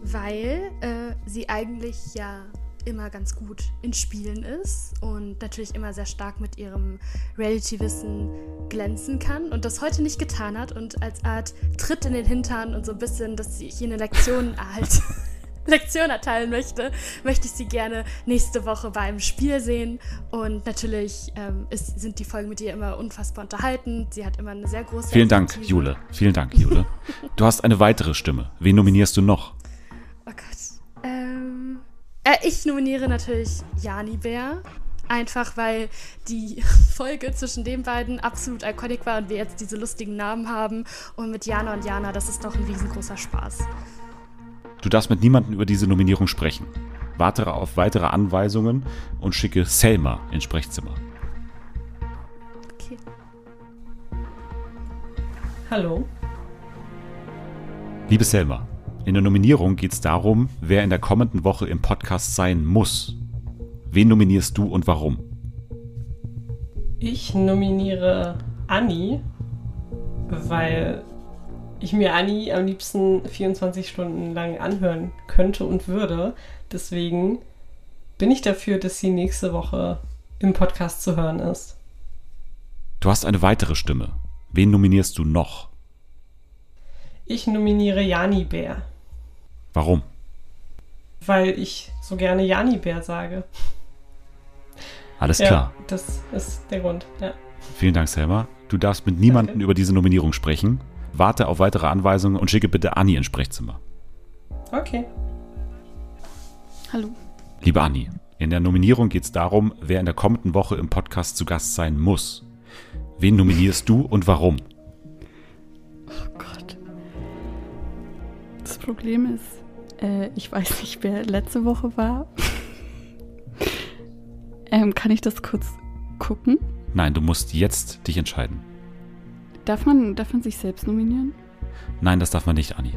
weil äh, sie eigentlich ja immer ganz gut in Spielen ist und natürlich immer sehr stark mit ihrem Reality-Wissen glänzen kann und das heute nicht getan hat und als Art Tritt in den Hintern und so ein bisschen, dass sie hier eine Lektion halt Lektion erteilen möchte, möchte ich sie gerne nächste Woche beim Spiel sehen. Und natürlich ähm, ist, sind die Folgen mit ihr immer unfassbar unterhaltend. Sie hat immer eine sehr große. Vielen Dank, Expertise. Jule. Vielen Dank, Jule. Du hast eine weitere Stimme. Wen nominierst du noch? Oh Gott. Ähm, äh, ich nominiere natürlich Jani Bär. Einfach weil die Folge zwischen den beiden absolut iconic war und wir jetzt diese lustigen Namen haben. Und mit Jana und Jana, das ist doch ein riesengroßer Spaß. Du darfst mit niemandem über diese Nominierung sprechen. Warte auf weitere Anweisungen und schicke Selma ins Sprechzimmer. Okay. Hallo. Liebe Selma, in der Nominierung geht es darum, wer in der kommenden Woche im Podcast sein muss. Wen nominierst du und warum? Ich nominiere Anni, weil ich mir Anni am liebsten 24 Stunden lang anhören könnte und würde. Deswegen bin ich dafür, dass sie nächste Woche im Podcast zu hören ist. Du hast eine weitere Stimme. Wen nominierst du noch? Ich nominiere Jani Bär, Warum? weil ich so gerne Jani Bär sage. Alles ja, klar. Das ist der Grund, ja. Vielen Dank, Selma. Du darfst mit niemandem über diese Nominierung sprechen. Warte auf weitere Anweisungen und schicke bitte Anni ins Sprechzimmer. Okay. Hallo. Liebe Anni, in der Nominierung geht es darum, wer in der kommenden Woche im Podcast zu Gast sein muss. Wen nominierst du und warum? Oh Gott. Das Problem ist, äh, ich weiß nicht, wer letzte Woche war. ähm, kann ich das kurz gucken? Nein, du musst jetzt dich entscheiden. Darf man, darf man sich selbst nominieren? Nein, das darf man nicht, Anni.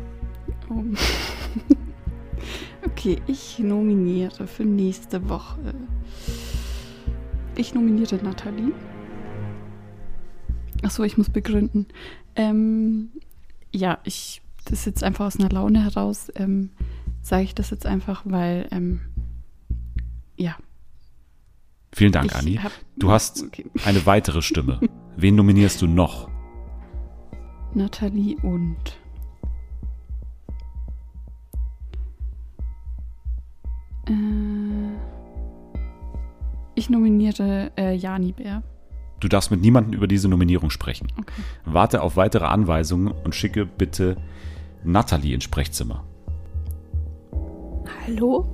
Oh. okay, ich nominiere für nächste Woche. Ich nominiere Nathalie. Achso, ich muss begründen. Ähm, ja, ich, das ist jetzt einfach aus einer Laune heraus, ähm, sage ich das jetzt einfach, weil, ähm, ja. Vielen Dank, Ich Anni. hab- Du hast okay. eine weitere Stimme. Wen nominierst du noch? Nathalie und. Äh, ich nominiere äh, Jani Bär. Du darfst mit niemandem über diese Nominierung sprechen. Okay. Warte auf weitere Anweisungen und schicke bitte Nathalie ins Sprechzimmer. Hallo?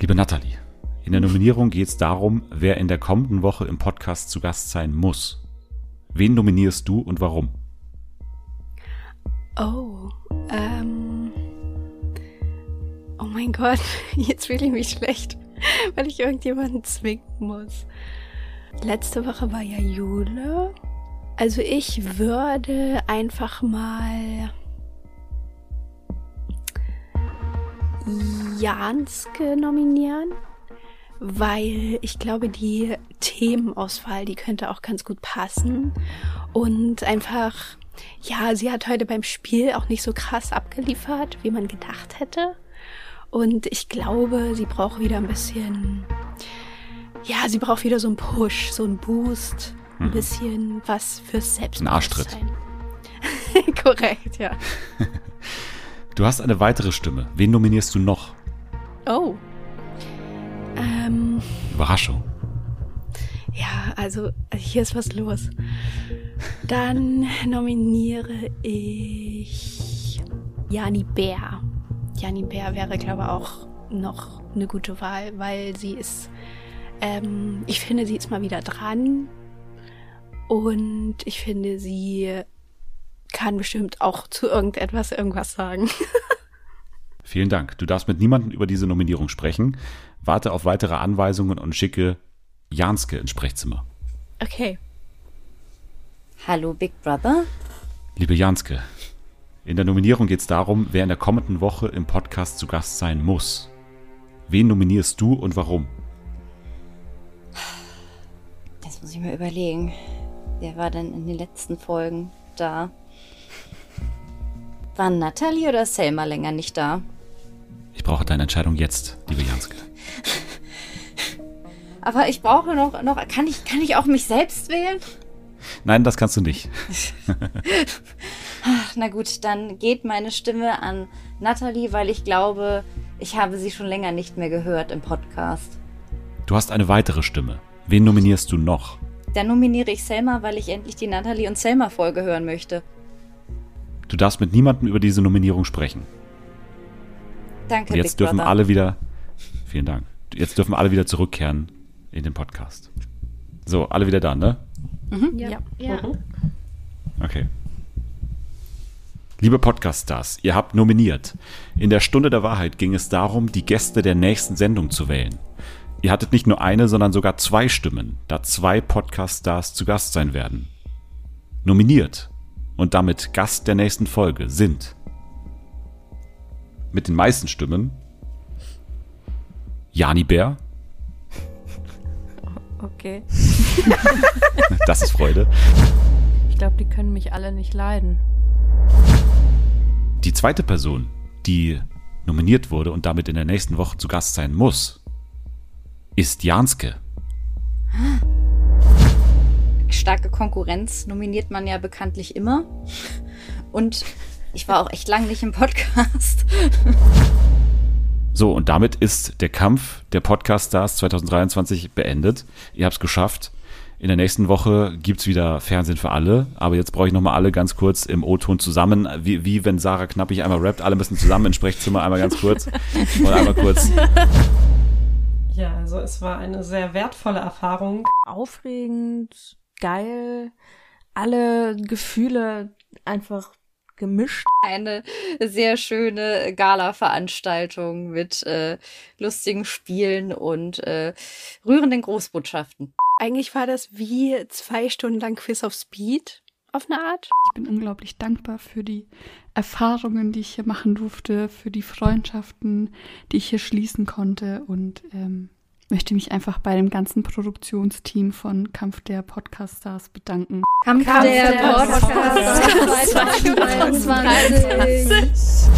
Liebe Nathalie, in der Nominierung geht es darum, wer in der kommenden Woche im Podcast zu Gast sein muss. Wen nominierst du und warum? Oh, ähm. Oh mein Gott, jetzt fühle ich mich schlecht, weil ich irgendjemanden zwingen muss. Letzte Woche war ja Jule. Also ich würde einfach mal Janske nominieren, weil ich glaube, die Themenauswahl, die könnte auch ganz gut passen. Und einfach, ja, sie hat heute beim Spiel auch nicht so krass abgeliefert, wie man gedacht hätte. Und ich glaube, sie braucht wieder ein bisschen, ja, sie braucht wieder so einen Push, so einen Boost, ein Mhm. bisschen was fürs Ein Selbstbewusstsein. Arschtritt. Korrekt, ja. Du hast eine weitere Stimme. Wen nominierst du noch? Oh. Ähm, Überraschung. ja, also hier ist was los. Dann nominiere ich Jani Bär. Jani Bär wäre, glaube ich, auch noch eine gute Wahl, weil sie ist, ähm, ich finde, sie ist mal wieder dran. Und ich finde, sie kann bestimmt auch zu irgendetwas irgendwas sagen. Vielen Dank. Du darfst mit niemandem über diese Nominierung sprechen. Warte auf weitere Anweisungen und schicke Janske ins Sprechzimmer. Okay. Hallo Big Brother. Liebe Janske, in der Nominierung geht es darum, wer in der kommenden Woche im Podcast zu Gast sein muss. Wen nominierst du und warum? Das muss ich mir überlegen. Wer war denn in den letzten Folgen da? Waren Natalie oder Selma länger nicht da? Ich brauche deine Entscheidung jetzt, liebe Janske. Aber ich brauche noch, noch kann ich, kann ich auch mich selbst wählen? Nein, das kannst du nicht. Ach, na gut, dann geht meine Stimme an Natalie, weil ich glaube, ich habe sie schon länger nicht mehr gehört im Podcast. Du hast eine weitere Stimme. Wen nominierst du noch? Dann nominiere ich Selma, weil ich endlich die Natalie und Selma Folge hören möchte. Du darfst mit niemandem über diese Nominierung sprechen. Danke, Und jetzt Big dürfen Brother. alle wieder. Vielen Dank. Jetzt dürfen alle wieder zurückkehren in den Podcast. So, alle wieder da, ne? Mhm. Ja. Ja. Okay. Liebe Podcast-Stars, ihr habt nominiert. In der Stunde der Wahrheit ging es darum, die Gäste der nächsten Sendung zu wählen. Ihr hattet nicht nur eine, sondern sogar zwei Stimmen, da zwei Podcast-Stars zu Gast sein werden. Nominiert und damit Gast der nächsten Folge sind mit den meisten Stimmen Jani Bär, Okay. das ist Freude. Ich glaube, die können mich alle nicht leiden. Die zweite Person, die nominiert wurde und damit in der nächsten Woche zu Gast sein muss, ist Janske. Starke Konkurrenz nominiert man ja bekanntlich immer. Und ich war auch echt lang nicht im Podcast. So, und damit ist der Kampf der Podcast-Stars 2023 beendet. Ihr habt es geschafft. In der nächsten Woche gibt's wieder Fernsehen für alle. Aber jetzt brauche ich nochmal alle ganz kurz im O-Ton zusammen. Wie, wie wenn Sarah Knappig einmal rappt. Alle müssen zusammen ins Sprechzimmer einmal ganz kurz. Und einmal kurz. Ja, also es war eine sehr wertvolle Erfahrung. Aufregend, geil, alle Gefühle einfach gemischt. Eine sehr schöne Gala-Veranstaltung mit äh, lustigen Spielen und äh, rührenden Großbotschaften. Eigentlich war das wie zwei Stunden lang Quiz auf Speed, auf eine Art. Ich bin unglaublich dankbar für die Erfahrungen, die ich hier machen durfte, für die Freundschaften, die ich hier schließen konnte und ähm, möchte mich einfach bei dem ganzen Produktionsteam von Kampf der Podcaststars bedanken. Kampf, Kampf der, der Podcast 2023.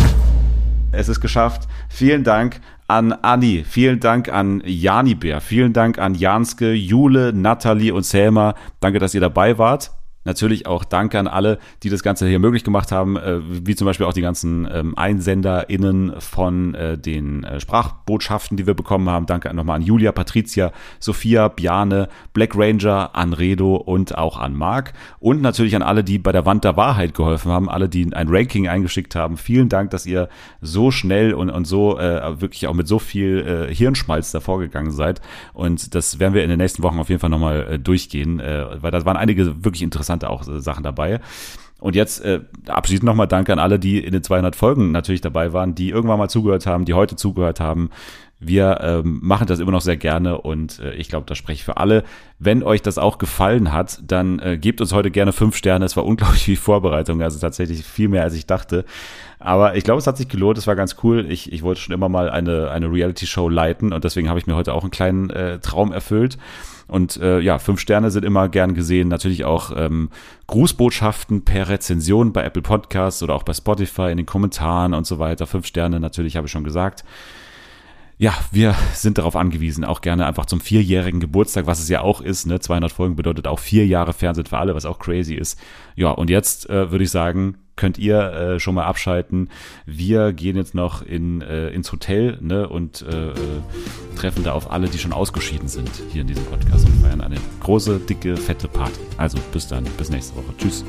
Es ist geschafft. Vielen Dank an Anni, vielen Dank an Jani Bär, vielen Dank an Janske, Jule, Nathalie und Selma. Danke, dass ihr dabei wart. Natürlich auch Danke an alle, die das Ganze hier möglich gemacht haben, äh, wie zum Beispiel auch die ganzen ähm, EinsenderInnen von äh, den äh, Sprachbotschaften, die wir bekommen haben. Danke nochmal an Julia, Patricia, Sophia, Biane, Black Ranger, an Redo und auch an Marc. Und natürlich an alle, die bei der Wand der Wahrheit geholfen haben, alle, die ein Ranking eingeschickt haben. Vielen Dank, dass ihr so schnell und, und so äh, wirklich auch mit so viel äh, Hirnschmalz davor gegangen seid. Und das werden wir in den nächsten Wochen auf jeden Fall nochmal äh, durchgehen, äh, weil da waren einige wirklich interessante auch äh, Sachen dabei. Und jetzt äh, abschließend nochmal Danke an alle, die in den 200 Folgen natürlich dabei waren, die irgendwann mal zugehört haben, die heute zugehört haben. Wir ähm, machen das immer noch sehr gerne und äh, ich glaube, das spreche ich für alle. Wenn euch das auch gefallen hat, dann äh, gebt uns heute gerne fünf Sterne. Es war unglaublich viel Vorbereitung, also tatsächlich viel mehr als ich dachte. Aber ich glaube, es hat sich gelohnt, es war ganz cool. Ich, ich wollte schon immer mal eine, eine Reality-Show leiten und deswegen habe ich mir heute auch einen kleinen äh, Traum erfüllt. Und äh, ja, fünf Sterne sind immer gern gesehen. Natürlich auch ähm, Grußbotschaften per Rezension bei Apple Podcasts oder auch bei Spotify in den Kommentaren und so weiter. Fünf Sterne natürlich, habe ich schon gesagt. Ja, wir sind darauf angewiesen, auch gerne einfach zum vierjährigen Geburtstag, was es ja auch ist. Ne? 200 Folgen bedeutet auch vier Jahre Fernsehen für alle, was auch crazy ist. Ja, und jetzt äh, würde ich sagen, könnt ihr äh, schon mal abschalten. Wir gehen jetzt noch in, äh, ins Hotel ne, und äh, äh, treffen da auf alle, die schon ausgeschieden sind hier in diesem Podcast und feiern eine große, dicke, fette Party. Also bis dann, bis nächste Woche. Tschüss.